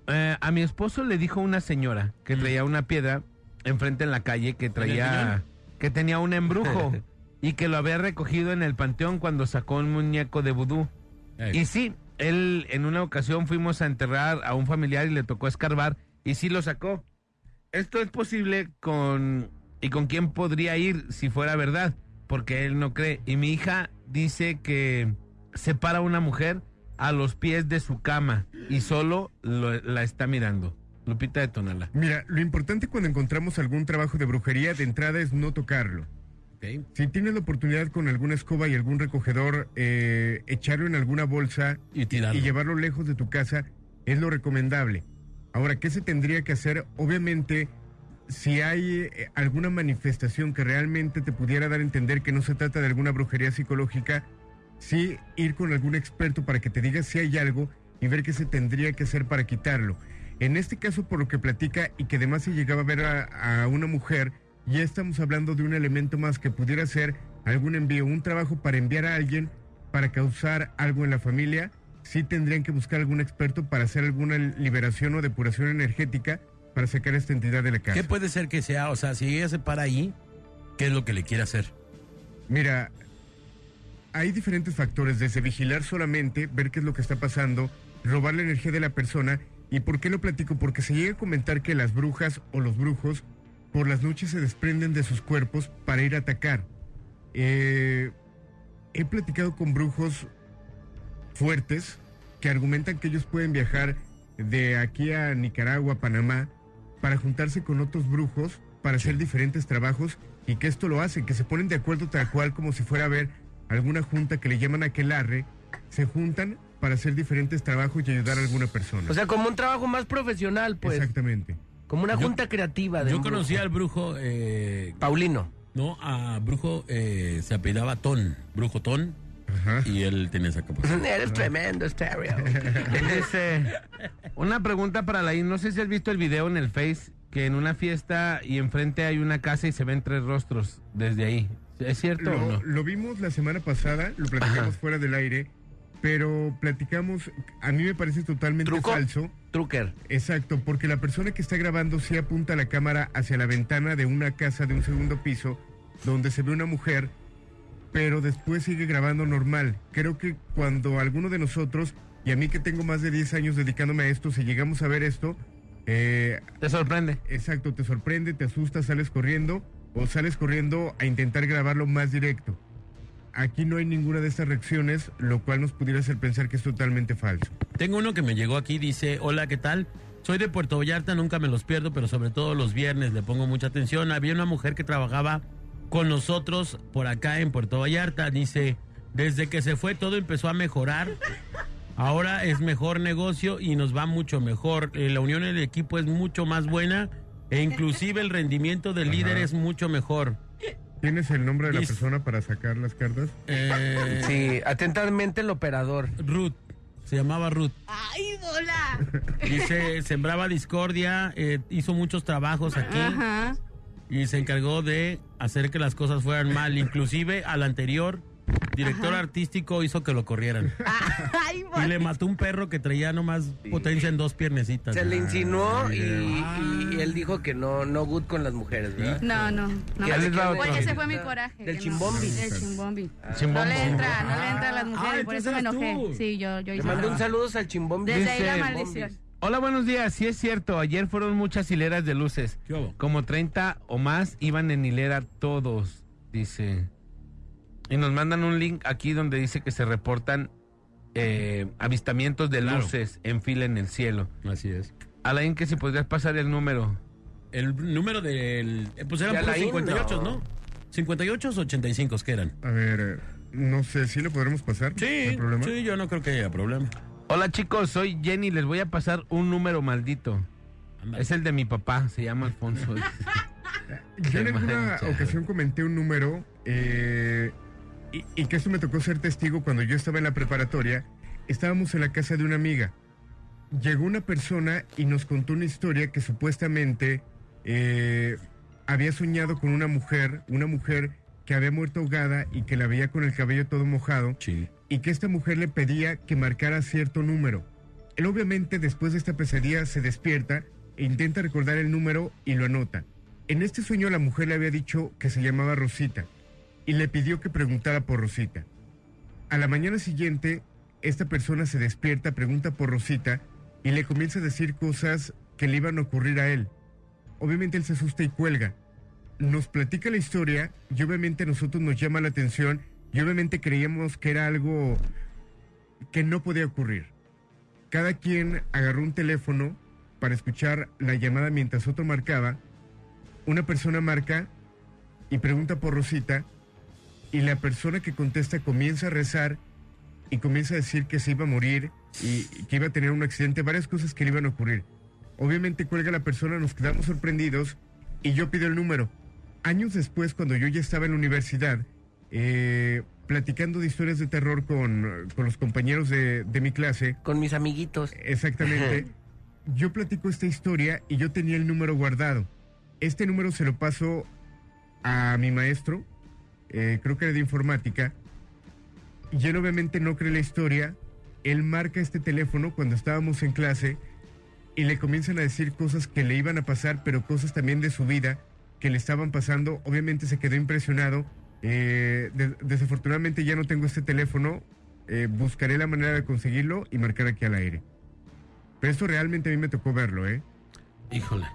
Eh, a mi esposo le dijo una señora que traía una piedra enfrente en la calle que traía que tenía un embrujo y que lo había recogido en el panteón cuando sacó un muñeco de vudú. Y sí, él en una ocasión fuimos a enterrar a un familiar y le tocó escarbar y sí lo sacó. Esto es posible con y con quién podría ir si fuera verdad, porque él no cree. Y mi hija dice que separa a una mujer a los pies de su cama y solo lo- la está mirando. Lupita de Tonala. Mira, lo importante cuando encontramos algún trabajo de brujería de entrada es no tocarlo. Si tienes la oportunidad con alguna escoba y algún recogedor, eh, echarlo en alguna bolsa y, llevarlo lejos de tu casa es lo recomendable. Ahora, ¿qué se tendría que hacer? Obviamente, si hay eh, alguna manifestación que realmente te pudiera dar a entender que no se trata de alguna brujería psicológica, sí ir con algún experto para que te diga si hay algo y ver qué se tendría que hacer para quitarlo. En este caso, por lo que platica y que además se llegaba a ver a, a una mujer, ya estamos hablando de un elemento más que pudiera ser algún envío, un trabajo para enviar a alguien para causar algo en la familia. Sí tendrían que buscar algún experto para hacer alguna liberación o depuración energética para sacar esta entidad de la casa. ¿Qué puede ser que sea? O sea, si ella se para ahí, ¿qué es lo que le quiere hacer? Mira, hay diferentes factores, desde vigilar solamente, ver qué es lo que está pasando, robar la energía de la persona. ¿Y por qué lo platico? Porque se llega a comentar que las brujas o los brujos por las noches se desprenden de sus cuerpos para ir a atacar. Eh, he platicado con brujos fuertes que argumentan que ellos pueden viajar de aquí a Nicaragua, Panamá, para juntarse con otros brujos para hacer diferentes trabajos y que esto lo hacen, que se ponen de acuerdo tal cual como si fuera a ver alguna junta que le llaman aquelarre, se juntan para hacer diferentes trabajos y ayudar a alguna persona. O sea, como un trabajo más profesional, pues. Exactamente. Como una Yo- junta creativa. de Yo un conocí brujo. al brujo. eh, Paulino. No, a brujo eh, se apellidaba Ton. Brujo Ton. Y él tenía esa capacidad. Eres tremendo, estéreo. Dice, una pregunta para la No sé si has visto el video en el Face, que en una fiesta y enfrente hay una casa y se ven tres rostros desde ahí. ¿Es cierto o Lo, no? lo vimos la semana pasada, lo platicamos Ajá. fuera del aire, pero platicamos, a mí me parece totalmente falso. Trucker. Exacto, porque la persona que está grabando sí apunta la cámara hacia la ventana de una casa de un segundo piso, donde se ve una mujer, pero después sigue grabando normal. Creo que cuando alguno de nosotros, y a mí que tengo más de 10 años dedicándome a esto, si llegamos a ver esto, eh, te sorprende. Exacto, te sorprende, te asusta, sales corriendo o sales corriendo a intentar grabarlo más directo. Aquí no hay ninguna de estas reacciones, lo cual nos pudiera hacer pensar que es totalmente falso. Tengo uno que me llegó aquí, dice, hola, ¿qué tal? Soy de Puerto Vallarta, nunca me los pierdo, pero sobre todo los viernes le pongo mucha atención. Había una mujer que trabajaba con nosotros por acá en Puerto Vallarta, dice, desde que se fue todo empezó a mejorar. Ahora es mejor negocio y nos va mucho mejor. Eh, La unión en el equipo es mucho más buena e inclusive el rendimiento del líder es mucho mejor. ¿Tienes el nombre de la persona para sacar las cartas? Eh, Sí, atentamente el operador. Ruth, se llamaba Ruth. ¡Ay, bola! Dice, sembraba discordia, eh, hizo muchos trabajos aquí Ajá. y se encargó de hacer que las cosas fueran mal. Inclusive al anterior director artístico hizo que lo corrieran. Ay, Y le mató un perro que traía nomás potencia en dos piernecitas. Se le insinuó y, Ah. y él dijo que no, no good con las mujeres, ¿verdad? No, no. no. ¿Qué ese fue mi coraje. Del chimbombi. No, del chimbombi. Chimbombo. No le entra, no le entra a las mujeres, Ah, por eso me enojé. tú. Sí, yo, yo Le hice mandé eso. un saludo al chimbombi. Desde ahí la maldición. Hola, buenos días. Sí es cierto, ayer fueron muchas hileras de luces. Como 30 o más iban en hilera todos, dice. Y nos mandan un link aquí donde dice que se reportan eh, avistamientos de Claro. luces en fila en el cielo. Así es. Alain, que si podrías pasar el número. El número del... eh, Pues eran De puros Alain, 58, ¿no? no. 58 o 85 que eran. A ver, no sé, ¿sí lo podremos pasar? Sí, ¿No hay problema? sí, yo no creo que haya problema. Hola chicos, soy Jenny, les voy a pasar un número maldito. Es el de mi papá, se llama Alfonso. Yo en alguna ocasión comenté un número eh, y, y que eso me tocó ser testigo cuando yo estaba en la preparatoria. Estábamos en la casa de una amiga llegó una persona y nos contó una historia que supuestamente eh, había soñado con una mujer, una mujer que había muerto ahogada y que la veía con el cabello todo mojado y que esta mujer le pedía que marcara cierto número. Él obviamente después de esta pesadilla se despierta e intenta recordar el número y lo anota. En este sueño la mujer le había dicho que se llamaba Rosita y le pidió que preguntara por Rosita. A la mañana siguiente, esta persona se despierta, pregunta por Rosita y le comienza a decir cosas que le iban a ocurrir a él. Obviamente él se asusta y cuelga. Nos platica la historia y obviamente a nosotros nos llama la atención y obviamente creíamos que era algo que no podía ocurrir. Cada quien agarró un teléfono para escuchar la llamada mientras otro marcaba. Una persona marca y pregunta por Rosita y la persona que contesta comienza a rezar y comienza a decir que se iba a morir y, que iba a tener un accidente, varias cosas que le iban a ocurrir. Obviamente cuelga la persona, nos quedamos sorprendidos y yo pido el número. Años después, cuando yo ya estaba en la universidad, eh, platicando de historias de terror con, con los compañeros de, de mi clase. Con mis amiguitos. Exactamente. yo platico esta historia y yo tenía el número guardado. Este número se lo paso a mi maestro, eh, creo que era de informática, y él obviamente no cree la historia. Él marca este teléfono cuando estábamos en clase y le comienzan a decir cosas que le iban a pasar, pero cosas también de su vida que le estaban pasando. Obviamente se quedó impresionado. Eh, de- desafortunadamente ya no tengo este teléfono. Eh, buscaré la manera de conseguirlo y marcar aquí al aire. Pero esto realmente a mí me tocó verlo, ¿eh? Híjole.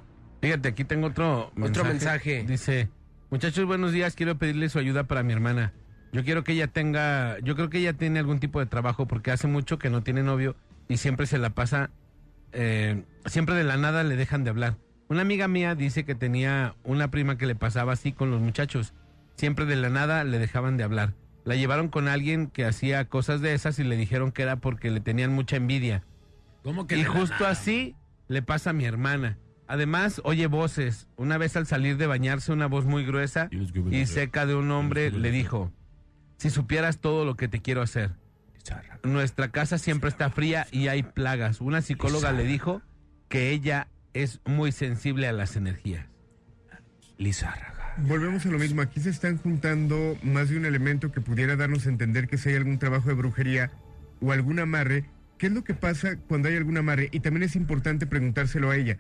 Fíjate, aquí tengo otro mensaje. mensaje. Dice, muchachos, buenos días, quiero pedirle su ayuda para mi hermana. Yo quiero que ella tenga, yo creo que ella tiene algún tipo de trabajo porque hace mucho que no tiene novio y siempre se la pasa, eh, siempre de la nada le dejan de hablar. Una amiga mía dice que tenía una prima que le pasaba así con los muchachos. Siempre de la nada le dejaban de hablar. La llevaron con alguien que hacía cosas de esas y le dijeron que era porque le tenían mucha envidia. ¿Cómo que y justo nada? así le pasa a mi hermana. Además, oye voces. Una vez al salir de bañarse, una voz muy gruesa y seca de un hombre le dijo, si supieras todo lo que te quiero hacer. Nuestra casa siempre está fría y hay plagas. Una psicóloga le dijo que ella es muy sensible a las energías. Lizárraga. Volvemos a lo mismo. Aquí se están juntando más de un elemento que pudiera darnos a entender que si hay algún trabajo de brujería o algún amarre. ¿Qué es lo que pasa cuando hay algún amarre? Y también es importante preguntárselo a ella.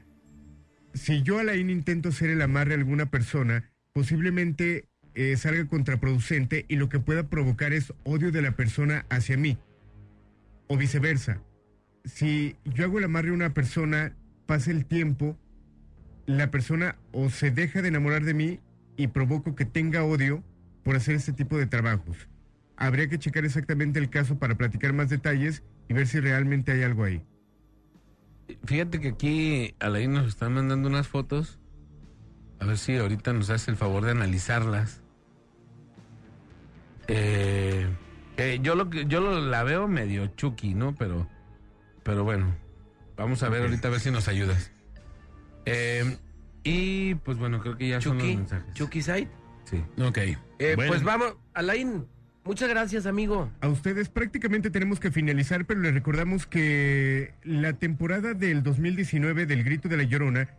Si yo, Alain, intento hacer el amarre a alguna persona, posiblemente eh, salga contraproducente y lo que pueda provocar es odio de la persona hacia mí. O viceversa. Si yo hago el amarre a una persona, pasa el tiempo, la persona o se deja de enamorar de mí y provoco que tenga odio por hacer este tipo de trabajos. Habría que checar exactamente el caso para platicar más detalles y ver si realmente hay algo ahí. Fíjate que aquí Alain nos están mandando unas fotos. A ver si ahorita nos hace el favor de analizarlas. Eh, eh, yo lo que yo lo, la veo medio chucky, ¿no? Pero, pero bueno, vamos a ver ahorita a ver si nos ayudas. Eh, y pues bueno, creo que ya son los mensajes. Chucky Side. Sí. Ok. Eh, Bueno. Pues vamos, Alain, muchas gracias, amigo. A ustedes prácticamente tenemos que finalizar, pero les recordamos que la temporada del 2019 del Grito de la Llorona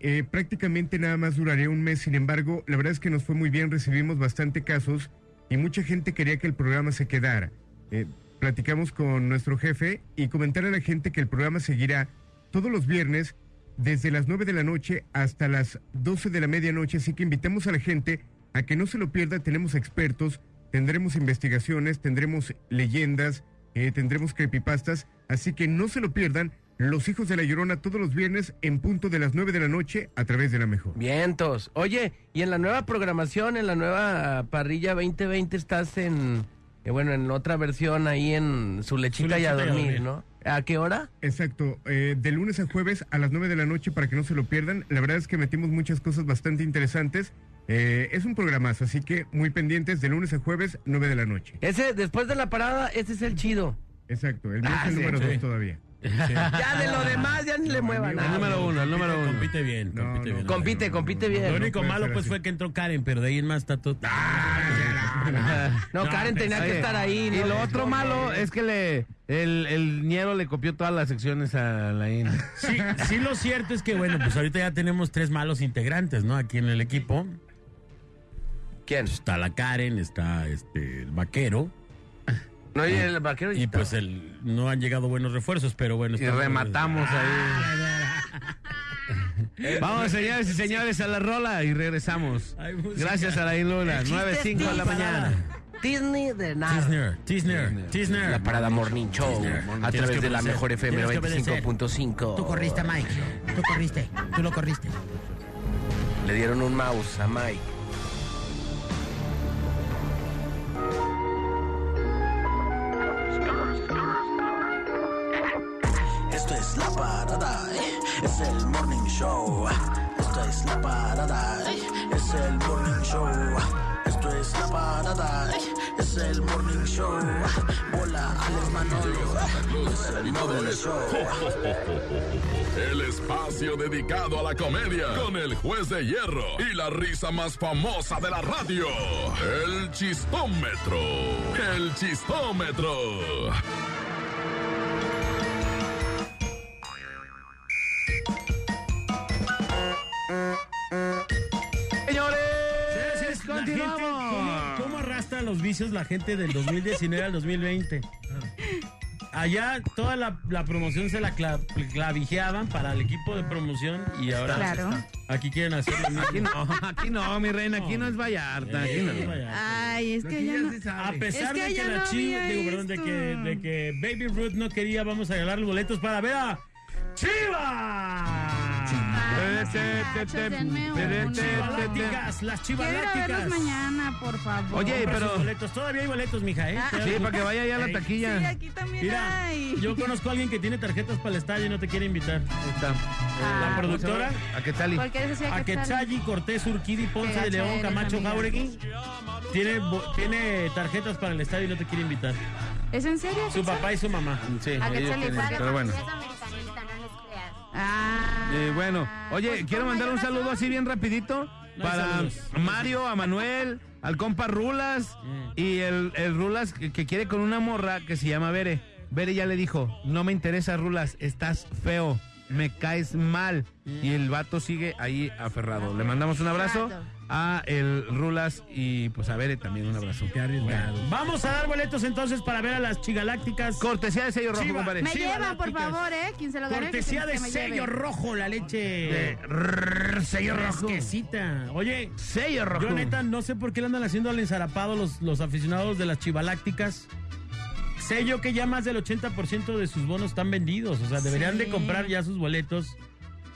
eh, prácticamente nada más duraría un mes. Sin embargo, la verdad es que nos fue muy bien, recibimos bastante casos y mucha gente quería que el programa se quedara. Eh, platicamos con nuestro jefe y comentar a la gente que el programa seguirá todos los viernes desde las 9 de la noche hasta las 12 de la medianoche, así que invitamos a la gente a que no se lo pierda, tenemos expertos, tendremos investigaciones, tendremos leyendas, eh, tendremos creepypastas, así que no se lo pierdan, Los Hijos de la Llorona todos los viernes en punto de las 9 de la noche a través de la mejor. Vientos. Oye, y en la nueva programación, en la nueva parrilla 2020, estás en, eh, bueno, en otra versión ahí en su lechita, y a dormir, ¿no? ¿A qué hora? Exacto, eh, de lunes a jueves a las 9 de la noche para que no se lo pierdan. La verdad es que metimos muchas cosas bastante interesantes. Eh, es un programazo, así que muy pendientes de lunes a jueves, 9 de la noche. Ese, después de la parada, ese es el chido. Exacto, el mío Ah, es el sí, número sí. 2 todavía. Ya de lo demás, ya ni le muevan. El número uno, el número uno. Compite bien, compite bien. Compite, compite bien. Lo único malo pues así. fue que entró Karen, pero de ahí en más está todo. No, Karen tenía que Oye, estar ahí. Y ¿no? lo otro malo es que le el, el le copió todas las secciones a la INE. Sí, sí, lo cierto es que, bueno, pues ahorita ya tenemos tres malos integrantes, ¿no? Aquí en el equipo. ¿Quién? Está la Karen, está este el vaquero. No, y el vaquero Y está. pues el, no han llegado buenos refuerzos, pero bueno. Y rematamos ahí. Vamos, señores y señores, a la rola y regresamos. Gracias a la Luna, El chiste 9, es 5 de la Disney. mañana. Disney de nada. Tisner, Tisner, Tisner. La parada Morning Show Tisner. a través de la mejor FM Tienes que obedecer. 95.5. Tú corriste, Mike. Tú corriste. Tú lo corriste. Le dieron un mouse a Mike. Esto es la parada, eh, es el morning show. Esto es la parada, eh, es el morning show. Esto es la parada, eh, es el morning show. Hola, Alex Manolo, es el morning. El espacio dedicado a la comedia con el juez de hierro y la risa más famosa de la radio. El chistómetro. El chistómetro. Los vicios la gente del 2019 al 2020? Allá toda la, la promoción se la cla- clavijeaban para el equipo de promoción y ahora Claro. aquí quieren hacer lo mismo. Aquí no, aquí no, mi reina, aquí no es Vallarta. Aquí no. Ay, es que ya no. A pesar Es que de que ya la no había digo, perdón, de esto. que, de que Baby Ruth no quería, vamos a regalar los boletos para ver a Chivas. Chivaláticas, las Quiero verlos chivaláticas. mañana, por favor. Oye, pero- boletos. Todavía hay boletos, mija, ¿eh? Ah. Sí, para que vaya ya a la taquilla. Sí, aquí también Mira, hay. yo conozco a alguien que tiene tarjetas para el estadio y no te quiere invitar. Ahí está. Ah, la productora, ¿A qué tal? ¿Por qué decía a que Quetzalli, Cortés, Urquidi, Ponce de León, Camacho. Jauregui, tiene, tiene tarjetas para el estadio y no te quiere invitar. ¿Es en serio? Su papá y su mamá. Sí, pero bueno. Ah. Eh, bueno, oye, Pues, quiero mandar un saludo así bien rapidito para. Mario, a Manuel, al compa Rulas Mm. y el, el Rulas que, que quiere con una morra que se llama Bere. Bere ya le dijo, no me interesa Rulas, estás feo, me caes mal. Y el vato sigue ahí aferrado. Le mandamos un abrazo. A el Rulas y pues a Bere también un abrazo. Bueno, vamos a dar boletos entonces para ver a las chigalácticas. Cortesía de sello rojo, Chiva. compadre. Me Chiva llevan, por favor, ¿eh? Quien se lo gane. que Cortesía de sello rojo, la leche. De rrr, sello rojo. Fresquecita. Oye, Sello rojo. yo neta no sé por qué le andan haciendo al ensarapado los, los aficionados de las chivalácticas. Sé yo que ya más del 80% de sus bonos están vendidos. O sea, deberían de comprar ya sus boletos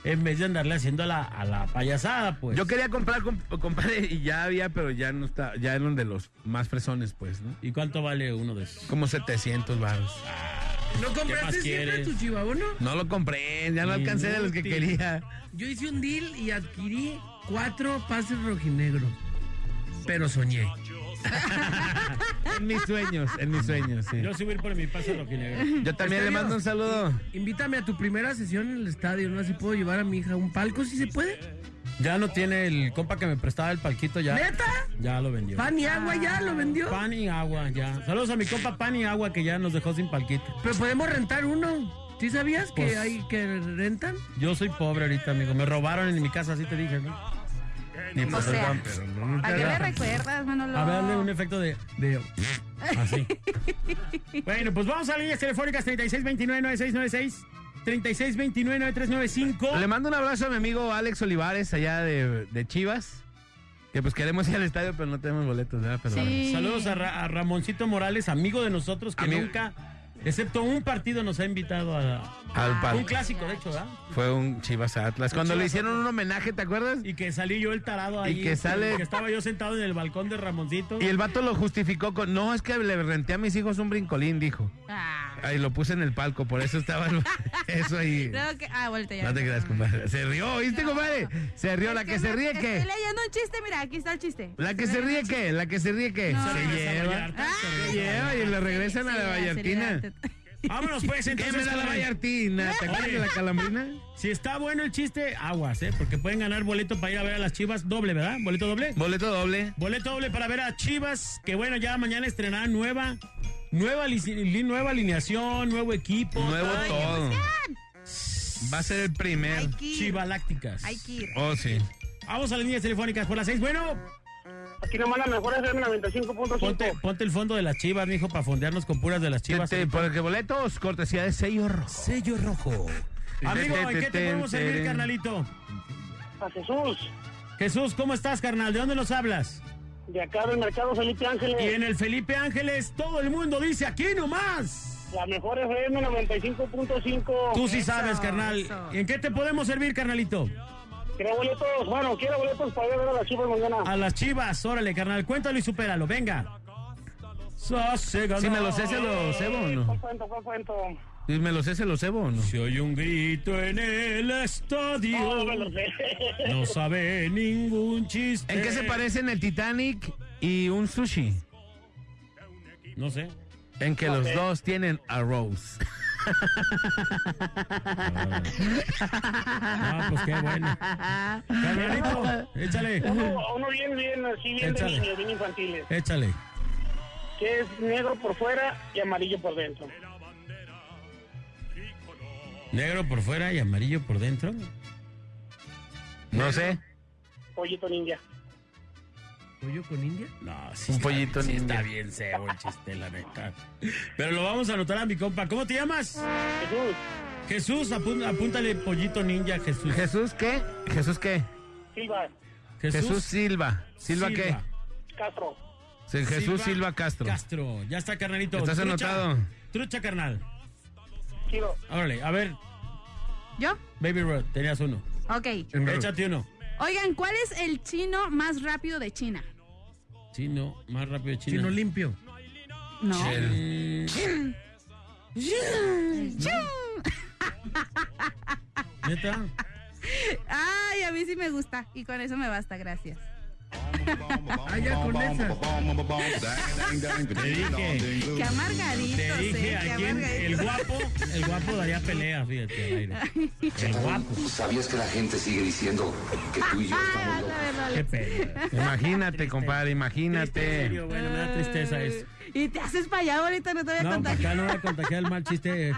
en vez de andarle haciendo a la, a la payasada, pues. Yo quería comprar, comp- compadre, y ya había, pero ya no está, ya eran de los más fresones, pues, ¿no? ¿Y cuánto vale uno de esos? Como 700 baros. ¿No compraste siempre tu chivabono? No lo compré, ya no alcancé de los que quería. Yo hice un deal y adquirí cuatro pases rojinegros. Pero soñé. En mis sueños, en mis sueños, sí. Yo sí voy a ir por mi pase rojinegro. Yo también le mando un saludo. Invítame a tu primera sesión en el estadio, ¿no? Así puedo llevar a mi hija a un palco, si se puede. Ya no tiene el compa que me prestaba el palquito ya. ¿Neta? Ya lo vendió. Pan y agua ya lo vendió. Pan y agua, ya. Saludos a mi compa Pan y agua que ya nos dejó sin palquito. Pero podemos rentar uno. ¿Sí sabías que Pues- hay que rentan? Yo soy pobre ahorita, amigo. Me robaron en mi casa, así te dije, ¿no? Y O sea, ¿a qué le recuerdas, Manolo? a ver, dale un efecto de, de así. bueno, pues vamos a líneas telefónicas 3629-9696, 3629-9395. Le mando un abrazo a mi amigo Alex Olivares, allá de, de Chivas. Que pues queremos ir al estadio, pero no tenemos boletos, ¿verdad? Pero Sí. Saludos a, Ra- a Ramoncito Morales, amigo de nosotros, que Amigo. nunca, excepto un partido, nos ha invitado a, Al a pal- un clásico, de hecho, ¿verdad? Fue un Chivas Atlas. Cuando le Chivas hicieron un homenaje, ¿te acuerdas? Y que salí yo el tarado ahí. Y que sale- Que estaba yo sentado en el balcón de Ramoncito. Y el vato lo justificó con, no, es que le renté a mis hijos un brincolín, dijo. Ah, Ahí lo puse en el palco, por eso estaba el- eso ahí. creo que... Ah, vuelta ya. No te creas, compadre. Se rió, ¿oíste, compadre? Se rió. La que se me- ríe, Estoy ¿qué? leyendo un chiste, mira, aquí está el chiste. La que se ríe, ¿qué? La que se ríe, ¿qué? No. Se a lleva. Vallarta, Ah, se Se lleva y le regresan a la Sí, Vallartina. Vámonos pues, ¿Qué entonces. me da la Vallartina? ¿Te acuerdas de la calambrina? Si está bueno el chiste, aguas, ¿eh? Porque pueden ganar boleto para ir a ver a las Chivas doble, ¿verdad? ¿Boleto doble? Boleto doble. Boleto doble para ver a Chivas, que bueno, ya mañana estrenarán nueva, nueva, li- nueva alineación, nuevo equipo. Nuevo Ay, todo. Va a ser el primer. Chivalácticas. Hay que ir. Oh, sí. Vamos a las líneas telefónicas por las seis. Bueno, Aquí nomás la mejor es el 95.5. ponte, ponte el fondo de las Chivas, mijo, para fondearnos con puras de las Chivas. Te- te- por el que boletos, cortesía de sello rojo. Sello rojo. Amigo, ¿en qué te podemos servir, carnalito? A Jesús, Jesús, ¿cómo estás, carnal? ¿De dónde nos hablas? de acá del mercado Felipe Ángeles. Y en el Felipe Ángeles, todo el mundo dice aquí nomás. La mejor FM 95.5. Tú sí Eso, sabes, carnal. eso. ¿En qué te podemos servir, carnalito? Quiero boletos, bueno, quiero boletos para ir a ver a las chivas mañana. A las chivas, órale, carnal. Cuéntalo y supéralo, venga. Si me lo sé, se lo cebo o no. ¿Cuál cuento, cuál cuento? Si me lo sé, se lo cebo o no. Si oye un grito en el estadio. No, no me lo sé. No sabe ningún chiste. ¿En qué se parecen el Titanic y un sushi? No sé. En que los dos tienen arroz. Ah, pues qué bueno. Carnalito, échale. Uno, uno bien, bien, así, bien de Échale. niños, bien infantiles. Échale. Que es negro por fuera y amarillo por dentro. Negro por fuera y amarillo por dentro. No sé. Pollito ninja. ¿Pollo con India? No, sí Un está- pollito sí ninja. está bien cebo el chiste, la neta. Pero lo vamos a anotar a mi compa. ¿Cómo te llamas? Jesús. Jesús, apún- apúntale pollito ninja, Jesús. ¿Jesús qué? ¿Jesús qué? Silva. Jesús, Silva. ¿Silva, qué? Castro. Sí, Jesús Silva, Castro. Castro. Ya está, carnalito. ¿Estás Trucha. anotado? Trucha, carnal. Chido. Órale, a ver, ¿Yo? Baby Road, tenías uno. Ok. Échate uno. Oigan, ¿cuál es el chino más rápido de China? Chino, más rápido Chino. Chino limpio. No. Chel- ¿Neta? Ay, a mí sí me gusta. Y con eso me basta, gracias. Ah, ya con esa. Te dije. Qué amargaditos, Te dije, eh, a quién el guapo, el guapo daría pelea, fíjate, al aire. El guapo. ¿Sabías que la gente sigue diciendo que tú y yo estamos locos? Qué pena. Imagínate, compadre, En imagínate. serio, bueno, me da tristeza eso. Y te haces para allá, ahorita no te voy a No, contagiar. acá no voy a contagiar el mal chiste.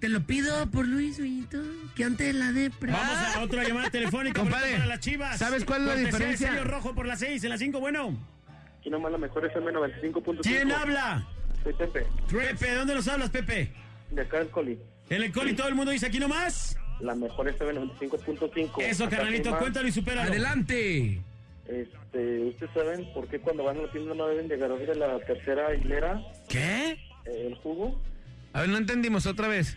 Te lo pido por Luis, Oñito, que antes de la depra. Vamos a otra llamada telefónica. Compadre, para las chivas. ¿sabes cuál es la diferencia? sello rojo por las seis, en las cinco, bueno. Aquí nomás la mejor FM 95.5. ¿Quién habla? Soy Pepe, Pepe, ¿de dónde nos hablas, Pepe? de acá del Coli. En el coli todo el mundo dice aquí nomás. La mejor FM 95.5. Eso, Acá carnalito, cuéntalo y supéralo. Adelante. Este, ¿ustedes saben por qué cuando van a la tienda no deben de agarrar de la tercera hilera ¿Qué? eh, el jugo? A ver, no entendimos otra vez.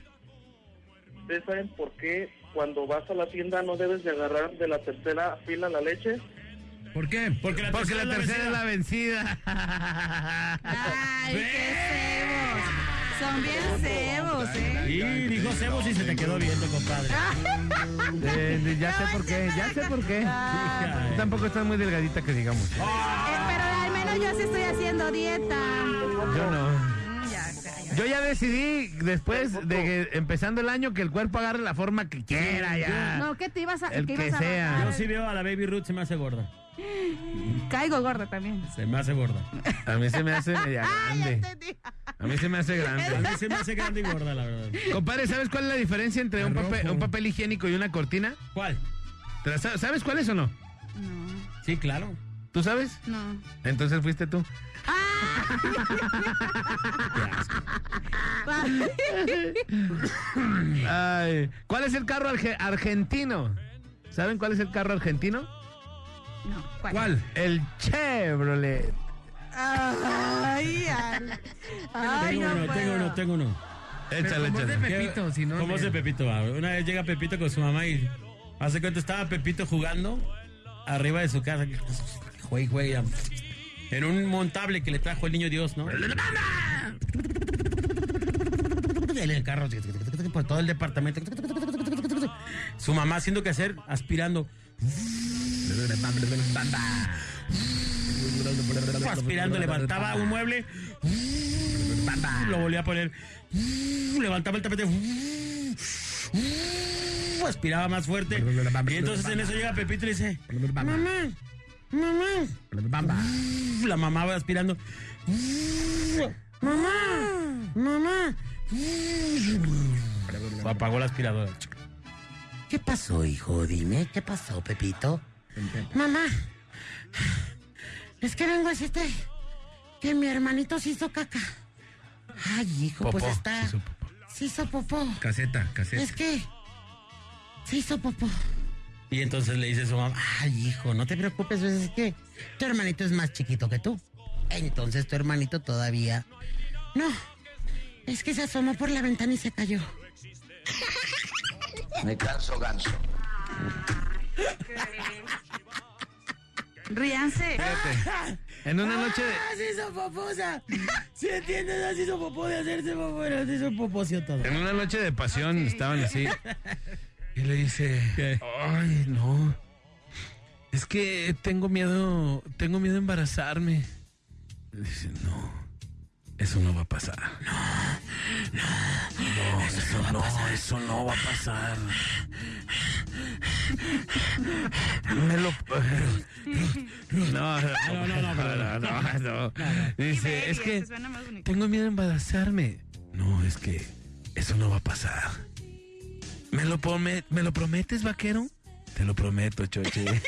¿Ustedes saben por qué cuando vas a la tienda no debes de agarrar de la tercera fila la leche? ¿Por qué? Porque la Porque tercera, la tercera es la vencida. Ay, qué cebos. Son bien cebos, ¿eh? Y dijo Cebos y se te quedó viendo, compadre. Eh, ya sé por qué, ya sé por qué. Ah. Tú tampoco estás muy delgadita que digamos. Eh, pero al menos yo sí estoy haciendo dieta. Yo no. Yo ya decidí, después de que empezando el año, que el cuerpo agarre la forma que quiera ya. No, ¿qué te ibas a, El que ibas a sea. Yo sí veo a la Baby Ruth, se me hace gorda. Caigo gorda también. Se me hace gorda. A mí se me hace media grande. A mí se me hace A grande. mí se me hace grande y gorda, la verdad. Compadre, ¿sabes cuál es la diferencia entre un papel, un papel higiénico y una cortina? ¿Cuál? ¿Te la sa- ¿Sabes cuál es o no? No, Sí, claro. ¿Tú sabes? no. Entonces fuiste tú. Ay, ¿Cuál es el carro arge- argentino? ¿Saben cuál es el carro argentino? No, ¿cuál? ¿Cuál? El Chevrolet. Ay, al- ay, tengo no uno, tengo uno, tengo uno. Échale, es de échale. Pepito, si no. ¿Cómo es de Pepito? va? Una vez llega Pepito con su mamá y hace cuenta estaba Pepito jugando arriba de su casa. Juegue. En un montable que le trajo el niño Dios, ¿no? En el carro, por todo el departamento. Su mamá haciendo que hacer, aspirando. Aspirando, levantaba un mueble. Lo volví a poner. Levantaba el tapete. Aspiraba más fuerte. Y entonces en eso llega Pepito y le dice: Mamá, mamá. La mamá va aspirando. Mamá, mamá. Apagó la aspiradora. ¿Qué pasó, hijo? Dime, ¿qué pasó, Pepito? Mamá, es que vengo a decirte que mi hermanito se hizo caca. Ay, hijo, pues Popó, está. se hizo Se hizo popó. Caseta, caseta. Es que se hizo popó. Y entonces le dice a su mamá: Ay, hijo, no te preocupes, pues es que tu hermanito es más chiquito que tú. Entonces tu hermanito todavía. No, es que se asomó por la ventana y se cayó. Me canso ganso. Ríanse. En una noche de. ¡Ah, se hizo poposa! ¿Sí entiendes? Así hizo popó de hacerse popó, se hizo popocio todo. En una noche de pasión estaban así. Y le dice, ay, no. Es que tengo miedo, tengo miedo a embarazarme. Le dice, no, eso no va a pasar. No, no, eso, no, eso no va a pasar. Me lo... No, no, no, no, no, no, no. Dice, es que tengo miedo a embarazarme. No, es que eso no va a pasar. ¿Me lo, prome- ¿Me lo prometes, vaquero? Te lo prometo, choche.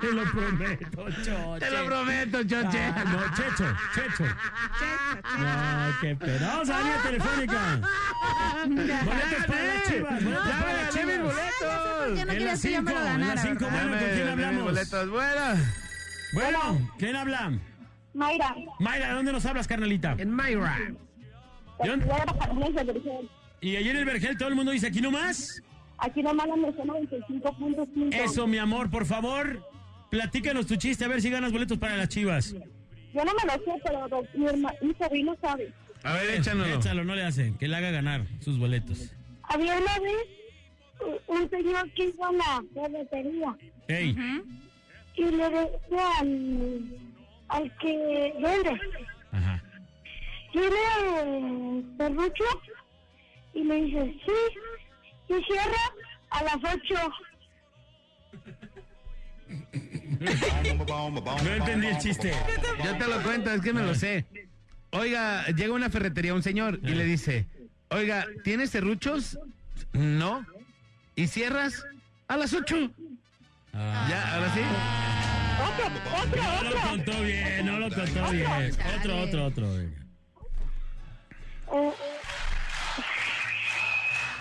Te lo prometo, Choche. Te lo prometo, Choche. Ah, no, Checho, Checho. No, qué pena. Vamos a la línea telefónica. Boletos para las chivas. ¡Ya para me gané mis boletos! ¿Por qué no las que yo me 5, lo en las ganara? 5, verdad? bueno, ¿con quién hablamos? boletos, buena. Bueno, ¿quién habla? Mayra. Mayra, ¿de dónde nos hablas, carnalita? En Mayra. ¿De dónde? Y ayer en el Vergel todo el mundo dice, ¿aquí nomás? Aquí nomás la mención 95.5. Eso, mi amor, por favor. Platícanos tu chiste, a ver si ganas boletos para las chivas. Yo no me lo sé, pero mi, herma- mi sobrino sabe. A ver, échanoslo. Échalo, no le hace. Que le haga ganar sus boletos. Había una vez un- señor que iba a la ferretería Ey, y le decía al, al que vende, ajá. ¿tiene serrucho? Y le dice, sí, y cierra a las 8. No entendí el chiste. Yo te lo cuento, es que me lo sé. Oiga, llega a una ferretería un señor y le dice, oiga, ¿tienes serruchos? No. ¿Y cierras? A las ocho. Ya, ahora sí. No lo contó bien, no lo contó bien. Otro, otro, otro. venga.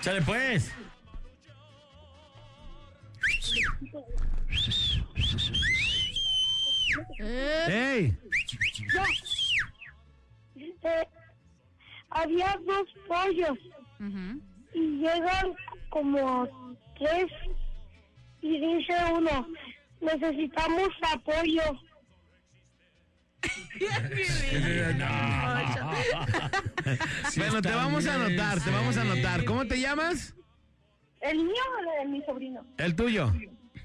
Chale, pues. ¡Ey! Eh, había dos pollos y llegan como tres y dice uno, necesitamos apoyo. bueno, te vamos a anotar, te vamos a anotar. ¿Cómo te llamas? ¿El mío o el de mi sobrino? El tuyo.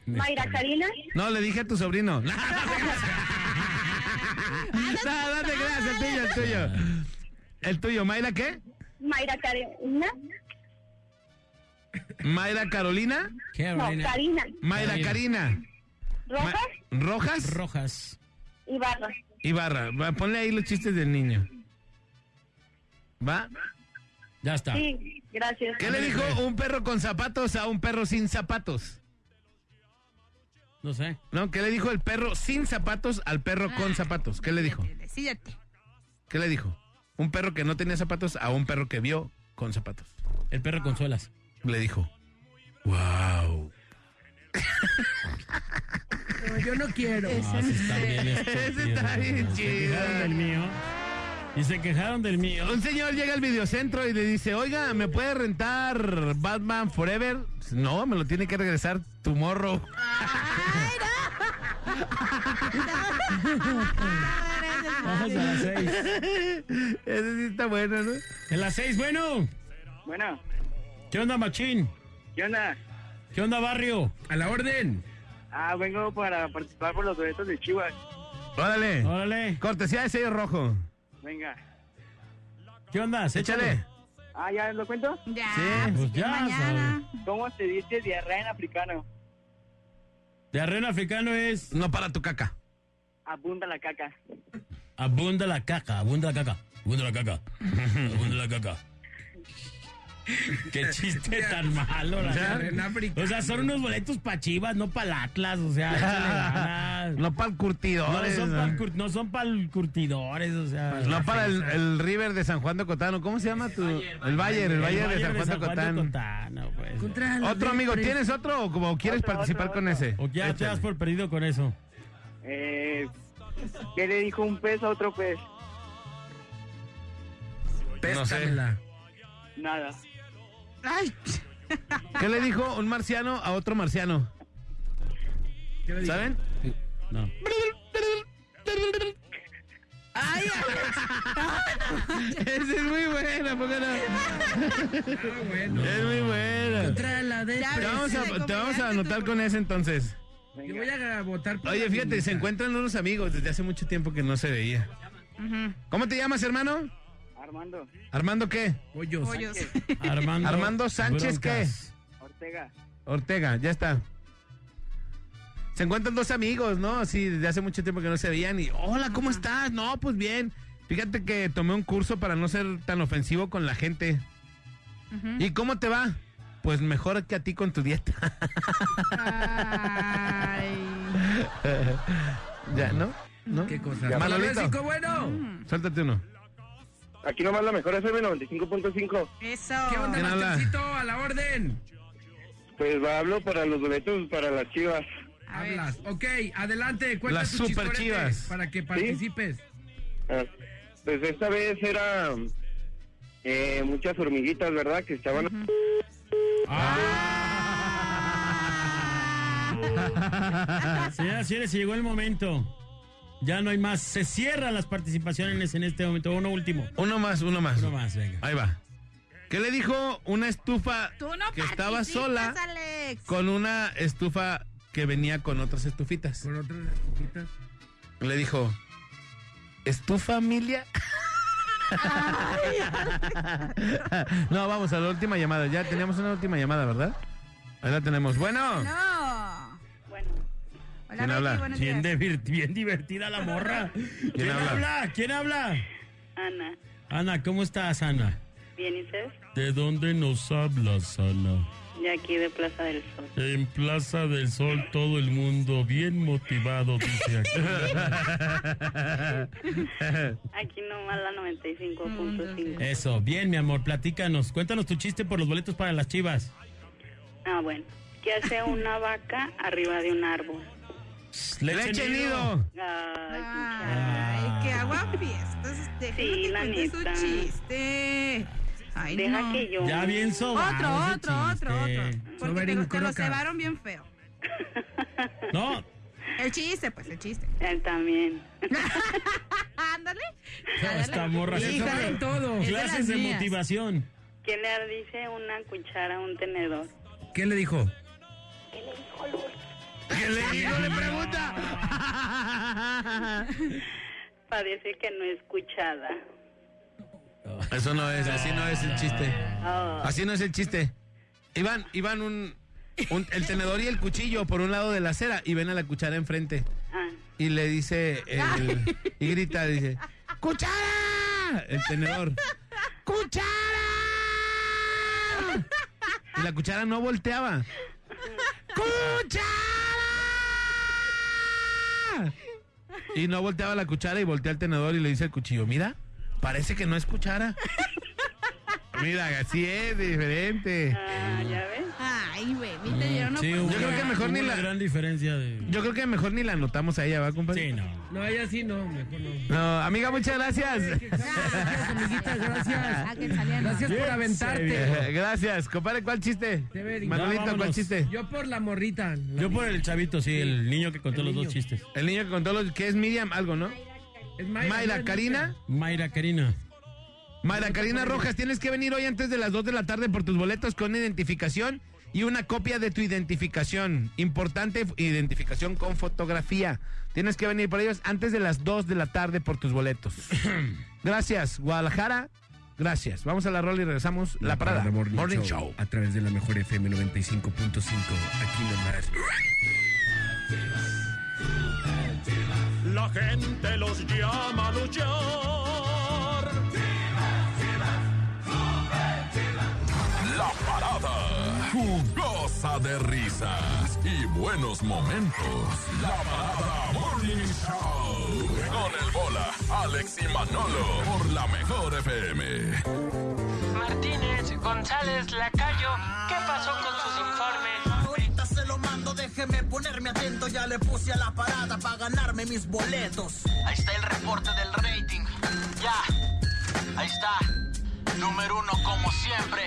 Mayra Karina. No, le dije a tu sobrino. No, no, no te creas, el tuyo, el tuyo. ¿El tuyo, Mayra qué? Mayra Karina. ¿Mayra Carolina? No, Karina. Mayra Karina. Rojas Ma- ¿Rojas? Rojas. y Barra. Ibarra. Va, ponle ahí los chistes del niño. ¿Va? Ya está. Sí, gracias. ¿Qué le dijo un perro con zapatos a un perro sin zapatos? No sé. No, ¿qué le dijo el perro sin zapatos al perro con zapatos? ¿Qué le dijo? Decídete. ¿Qué le dijo? Un perro que no tenía zapatos a un perro que vio con zapatos. El perro con suelas. Le dijo, wow. No, yo no quiero. Sí está bien Ese está bien Se quejaron del chido. mío. Y se quejaron del mío. Un señor llega al videocentro y le dice, oiga, ¿me puede rentar Batman Forever? No, me lo tiene que regresar tu morro. Vamos a las seis. Ese sí está bueno, ¿no? En las seis, bueno. Bueno, ¿Qué onda, machín? ¿qué onda? ¿Qué onda, barrio? A la orden. Ah, vengo para participar por los boletos de Chivas. Órale. Órale. Cortesía de sello rojo. Venga. ¿Qué onda? Échale. Ah, ¿ya lo cuento? Ya. Sí, pues ya, mañana. ¿Cómo se dice diarrea en africano? Diarrea africano es. No para tu caca. Abunda la caca. Abunda la caca, abunda la caca, abunda la caca, abunda la caca. Qué chiste tan malo, la Ya. O sea, son unos boletos para Chivas, no para el Atlas, o sea, ganas. No para el No curtidores. son No, para cur- no son para curtidores, o sea. No para el, el River de San Juan de Cotano. ¿Cómo se llama tu? El Bayern, el Bayern de San Juan de Cotano. Cotano, pues. La Otro amigo. ¿tienes otro o como quieres Otro, participar otro, con otro. ese? O ya te das por perdido con eso. Eh, ¿Qué le dijo un pez a otro pez? Péscamela. Nada. Ay, ¿Qué le dijo un marciano a otro marciano? ¿Qué le dijo? ¿Saben? No. ay, Esa es muy buena, ¿por qué no? Ah, bueno. Es muy buena. Contra la Te vamos a, te vamos a anotar con ese entonces. Yo voy a votar por Oye, fíjate, se encuentran unos amigos desde hace mucho tiempo que no se veía. ¿Cómo te llamas, hermano? Armando. ¿Armando qué? Pollos. pollos. Armando. Armando Sánchez, Broncas. Ortega. Ortega, ya está. Se encuentran dos amigos, ¿no? Así, desde hace mucho tiempo que no se veían y, hola, ¿cómo estás? No, pues bien. Fíjate que tomé un curso para no ser tan ofensivo con la gente. ¿Y cómo te va? Pues mejor que a ti con tu dieta. Ay. ya, ¿no? ¿No? ¿Qué cosa? Manolito. Bueno. Suéltate uno. Aquí nomás la mejor FM 95.5. Eso. ¿Qué onda. A la orden. Pues hablo para los boletos para las chivas. A ver. Hablas. Ok, adelante. Cuenta Las tu super chivas. Para que participes. Ah, pues esta vez era eh, muchas hormiguitas, ¿verdad? Que estaban... Señoras y señores, se llegó el momento. Ya no hay más. Se cierran las participaciones en este momento. Uno último. Uno más, uno más. Uno más, venga. Ahí va. ¿Qué le dijo una estufa Tú no que estaba sola Alex. con una estufa que venía con otras estufitas? Con otras estufitas. Le dijo, ¿estufa familia? no, vamos a la última llamada. Ya teníamos una última llamada, ¿verdad? Ahí la tenemos. Bueno, No. Hola, ¿Quién Betty, habla? buenos Bien, días. divir- bien divertida la morra. ¿Quién, habla? habla? ¿Quién habla? Ana, Ana, ¿cómo estás, Ana? ¿bien y usted? ¿De dónde nos hablas, Ana? De aquí de Plaza del Sol. En Plaza del Sol todo el mundo bien motivado, dice aquí. Aquí nomás la 95.5. Eso, bien, mi amor, platícanos. Cuéntanos tu chiste por los boletos para las chivas. Ah, bueno. ¿Qué hace una vaca arriba de un árbol? Leche nido. Ay, Ay, que agua fiestas. Déjame Sí, que la cuente su neta. chiste. Ay, Deja no. que yo. Ya bien sobado Otro, otro, otro, otro. Porque te, lo- te lo cebaron bien feo. No, El chiste, pues, el chiste. Él también. Ándale. esta morra sabe todo. De Clases las de motivación. ¿Qué le dice una cuchara a un tenedor? ¿Qué le dijo? ¿Qué le dijo? Le pregunta. Para decir que no es escuchada. Eso no es, así no es el chiste. Oh. Así no es el chiste. Iban, iban un, un- el tenedor y el cuchillo por un lado de la acera y ven a la cuchara enfrente. Ah. Y le dice, el- y grita, dice, ¡Cuchara! El tenedor. ¡Cuchara! Y la cuchara no volteaba. ¡Cuchara! Y no volteaba la cuchara y voltea el tenedor y le dice al cuchillo, mira, parece que no es cuchara. Mira, así es, diferente. Ah, ya ves. Ay, güey, ni te dieron Sí, oportunidad. hubo Yo creo que mejor ni la- gran diferencia de... Yo creo que mejor ni la anotamos a ella, ¿va, compadre? Sí, no. No, ella sí no, mejor no. No, amiga, muchas gracias. Gracias, amiguita, gracias. Ah, que. Gracias por aventarte. Gracias. Compadre, ¿cuál chiste? Manolito, ¿cuál chiste? Yo por la morrita. la Yo por el chavito, sí, el niño que contó El los dos chistes. El niño que contó los... ¿Qué es Miriam? Algo, ¿no? Es Mayra. Karina. Mayra Karina. Mayra Karina Rojas, tienes que venir hoy antes de las 2 de la tarde por tus boletos con identificación y una copia de tu identificación. Importante identificación con fotografía. Tienes que venir por ellos antes de las 2 de la tarde por tus boletos. Gracias, Guadalajara. Gracias. Vamos a la rola y regresamos. La, parada. Morning, Show, A través de la mejor FM 95.5. Aquí nomás. La gente los llama a luchar. Jugosa de risas y buenos momentos. La parada Morning Show. Con el bola, Alex y Manolo. Por la mejor FM. Martínez, González, Lacayo, ¿qué pasó con sus informes? Ahorita se lo mando, déjeme ponerme atento. Ya le puse a la parada para ganarme mis boletos. Ahí está el reporte del rating. Ya, ahí está. Número uno como siempre.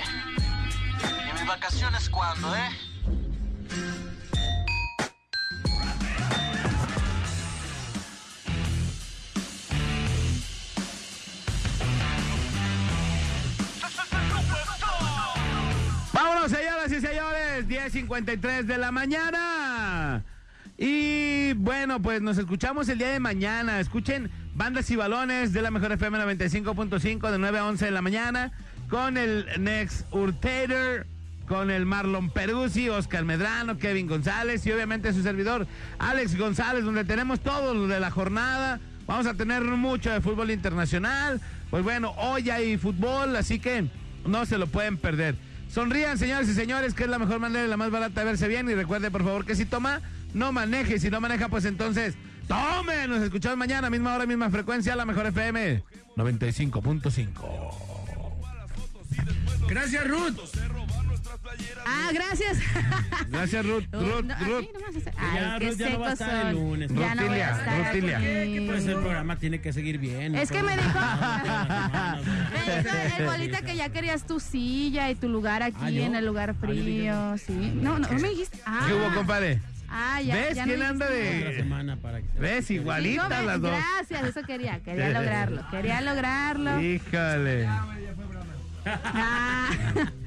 ¿Y mis vacaciones cuándo, eh? Vámonos, señoras y señores. 10.53 de la mañana. Y bueno, pues nos escuchamos el día de mañana. Escuchen bandas y balones de la mejor FM 95.5 de 9 a 11 de la mañana. Con el Next Urtator, con el Marlon Peruzzi, Oscar Medrano, Kevin González y obviamente su servidor Alex González, donde tenemos todo lo de la jornada. Vamos a tener mucho de fútbol internacional. Pues bueno, hoy hay fútbol, así que no se lo pueden perder. Sonrían, señores y señores, que es la mejor manera y la más barata de verse bien. Y recuerde, por favor, que si toma, no maneje. Si no maneja, pues entonces, tome. Nos escuchamos mañana, misma hora, misma frecuencia, la mejor FM 95.5. Gracias, Ruth. Ah, gracias. Gracias, Ruth. No, Ruth, no, Ruth. Ay, Ya, qué Ruth, ya no va a secos estar el lunes. Ya no voy a Rutilia, estar Rutilia. aquí. Pues el programa tiene que seguir bien. Es que me dijo, me dijo el bolita que ya querías tu silla y tu lugar aquí Ah, en el lugar Ah, frío, sí. No, no, no me dijiste. Ah, ¿Qué hubo, compadre? Ah, ya. ¿Ves ya quién me anda de- Otra semana para que se- ¿Ves? Sí, Igualitas no, me- las dos. Gracias, eso quería, quería lograrlo, quería lograrlo. Híjole. Ah.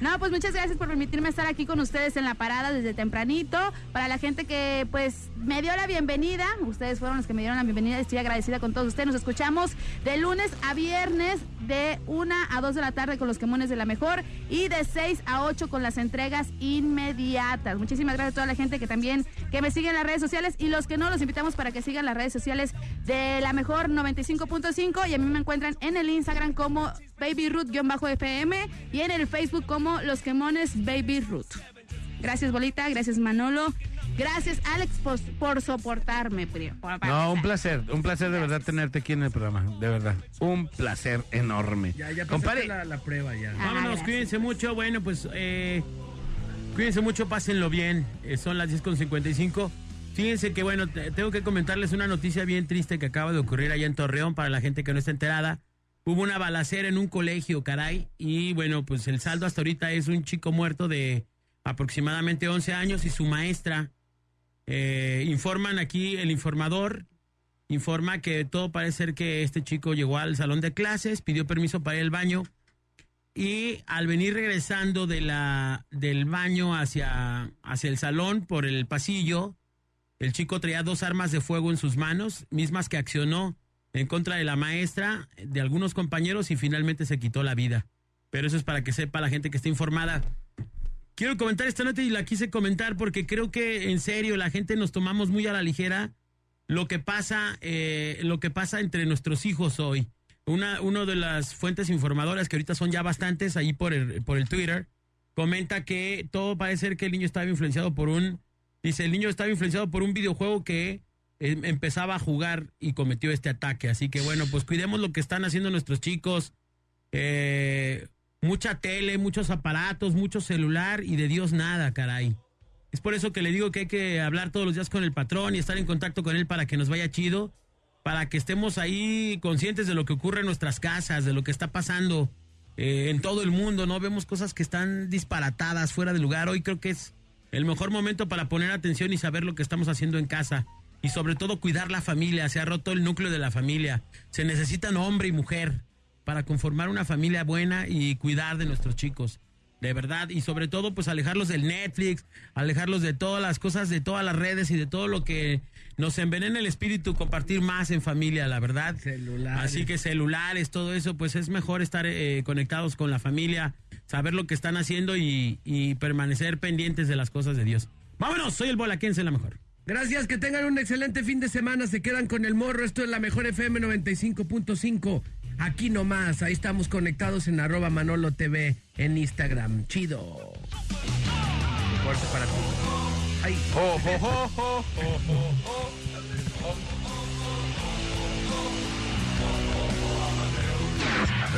No, pues muchas gracias por permitirme estar aquí con ustedes en la parada desde tempranito. Para la gente que pues me dio la bienvenida, ustedes fueron los que me dieron la bienvenida, estoy agradecida con todos ustedes. Nos escuchamos de lunes a viernes de 1 a 2 de la tarde con los quemones de la mejor y de 6 a 8 con las entregas inmediatas. Muchísimas gracias a toda la gente que también que me sigue en las redes sociales y los que no los invitamos para que sigan las redes sociales de la mejor 95.5 y a mí me encuentran en el Instagram como babyroot-fm y en el Facebook como Los Quemones Baby Root. Gracias, Bolita. Gracias, Manolo. Gracias, Alex, por, por soportarme. pri- por- No, un placer, un placer de verdad tenerte aquí en el programa, de verdad. Un placer enorme. Ya, ya Compadre, la, la prueba ya. Ah, Vámonos, gracias. cuídense mucho. Bueno, pues eh, cuídense mucho, pásenlo bien. Eh, son las 10.55. Fíjense que, bueno, te- tengo que comentarles una noticia bien triste que acaba de ocurrir allá en Torreón para la gente que no está enterada. Hubo una balacera en un colegio, caray. Y bueno, pues el saldo hasta ahorita es un chico muerto de aproximadamente 11 años y su maestra. Eh, informan aquí, el informador informa que todo parece ser que este chico llegó al salón de clases, pidió permiso para ir al baño y al venir regresando de la, del baño hacia, hacia el salón por el pasillo, el chico traía dos armas de fuego en sus manos, mismas que accionó en contra de la maestra, de algunos compañeros y finalmente se quitó la vida. Pero eso es para que sepa la gente que está informada. Quiero comentar esta nota y la quise comentar porque creo que en serio la gente nos tomamos muy a la ligera lo que pasa, eh, lo que pasa entre nuestros hijos hoy. Una, uno de las fuentes informadoras, que ahorita son ya bastantes, ahí por el, por el Twitter, comenta que todo parece ser que el niño estaba influenciado por un, dice, el niño estaba influenciado por un videojuego que empezaba a jugar y cometió este ataque. Así que bueno, pues cuidemos lo que están haciendo nuestros chicos. Eh, mucha tele, muchos aparatos, mucho celular y de Dios nada, caray. Es por eso que le digo que hay que hablar todos los días con el patrón y estar en contacto con él para que nos vaya chido, para que estemos ahí conscientes de lo que ocurre en nuestras casas, de lo que está pasando eh, en todo el mundo, ¿no? Vemos cosas que están disparatadas, fuera de lugar. Hoy creo que es el mejor momento para poner atención y saber lo que estamos haciendo en casa. Y sobre todo cuidar la familia. Se ha roto el núcleo de la familia. Se necesitan hombre y mujer para conformar una familia buena y cuidar de nuestros chicos. de verdad, y sobre todo pues alejarlos del Netflix, alejarlos de todas las cosas, de todas las redes y de todo lo que nos envenena el espíritu, compartir más en familia, la verdad. Celulares. Así que celulares, todo eso, pues es mejor estar eh, conectados con la familia, saber lo que están haciendo y, y permanecer pendientes de las cosas de Dios. Vámonos, soy el Bolaquense, la mejor. Gracias, que tengan un excelente fin de semana. Se quedan con el morro. Esto es la mejor FM 95.5. Aquí nomás. Ahí estamos conectados en arroba Manolo TV en Instagram. Chido. Fuerte para ti.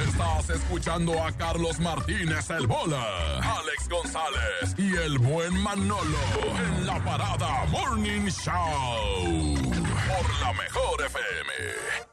Estás escuchando a Carlos Martínez el Bola, Alex González y el buen Manolo en la parada Morning Show por la mejor FM.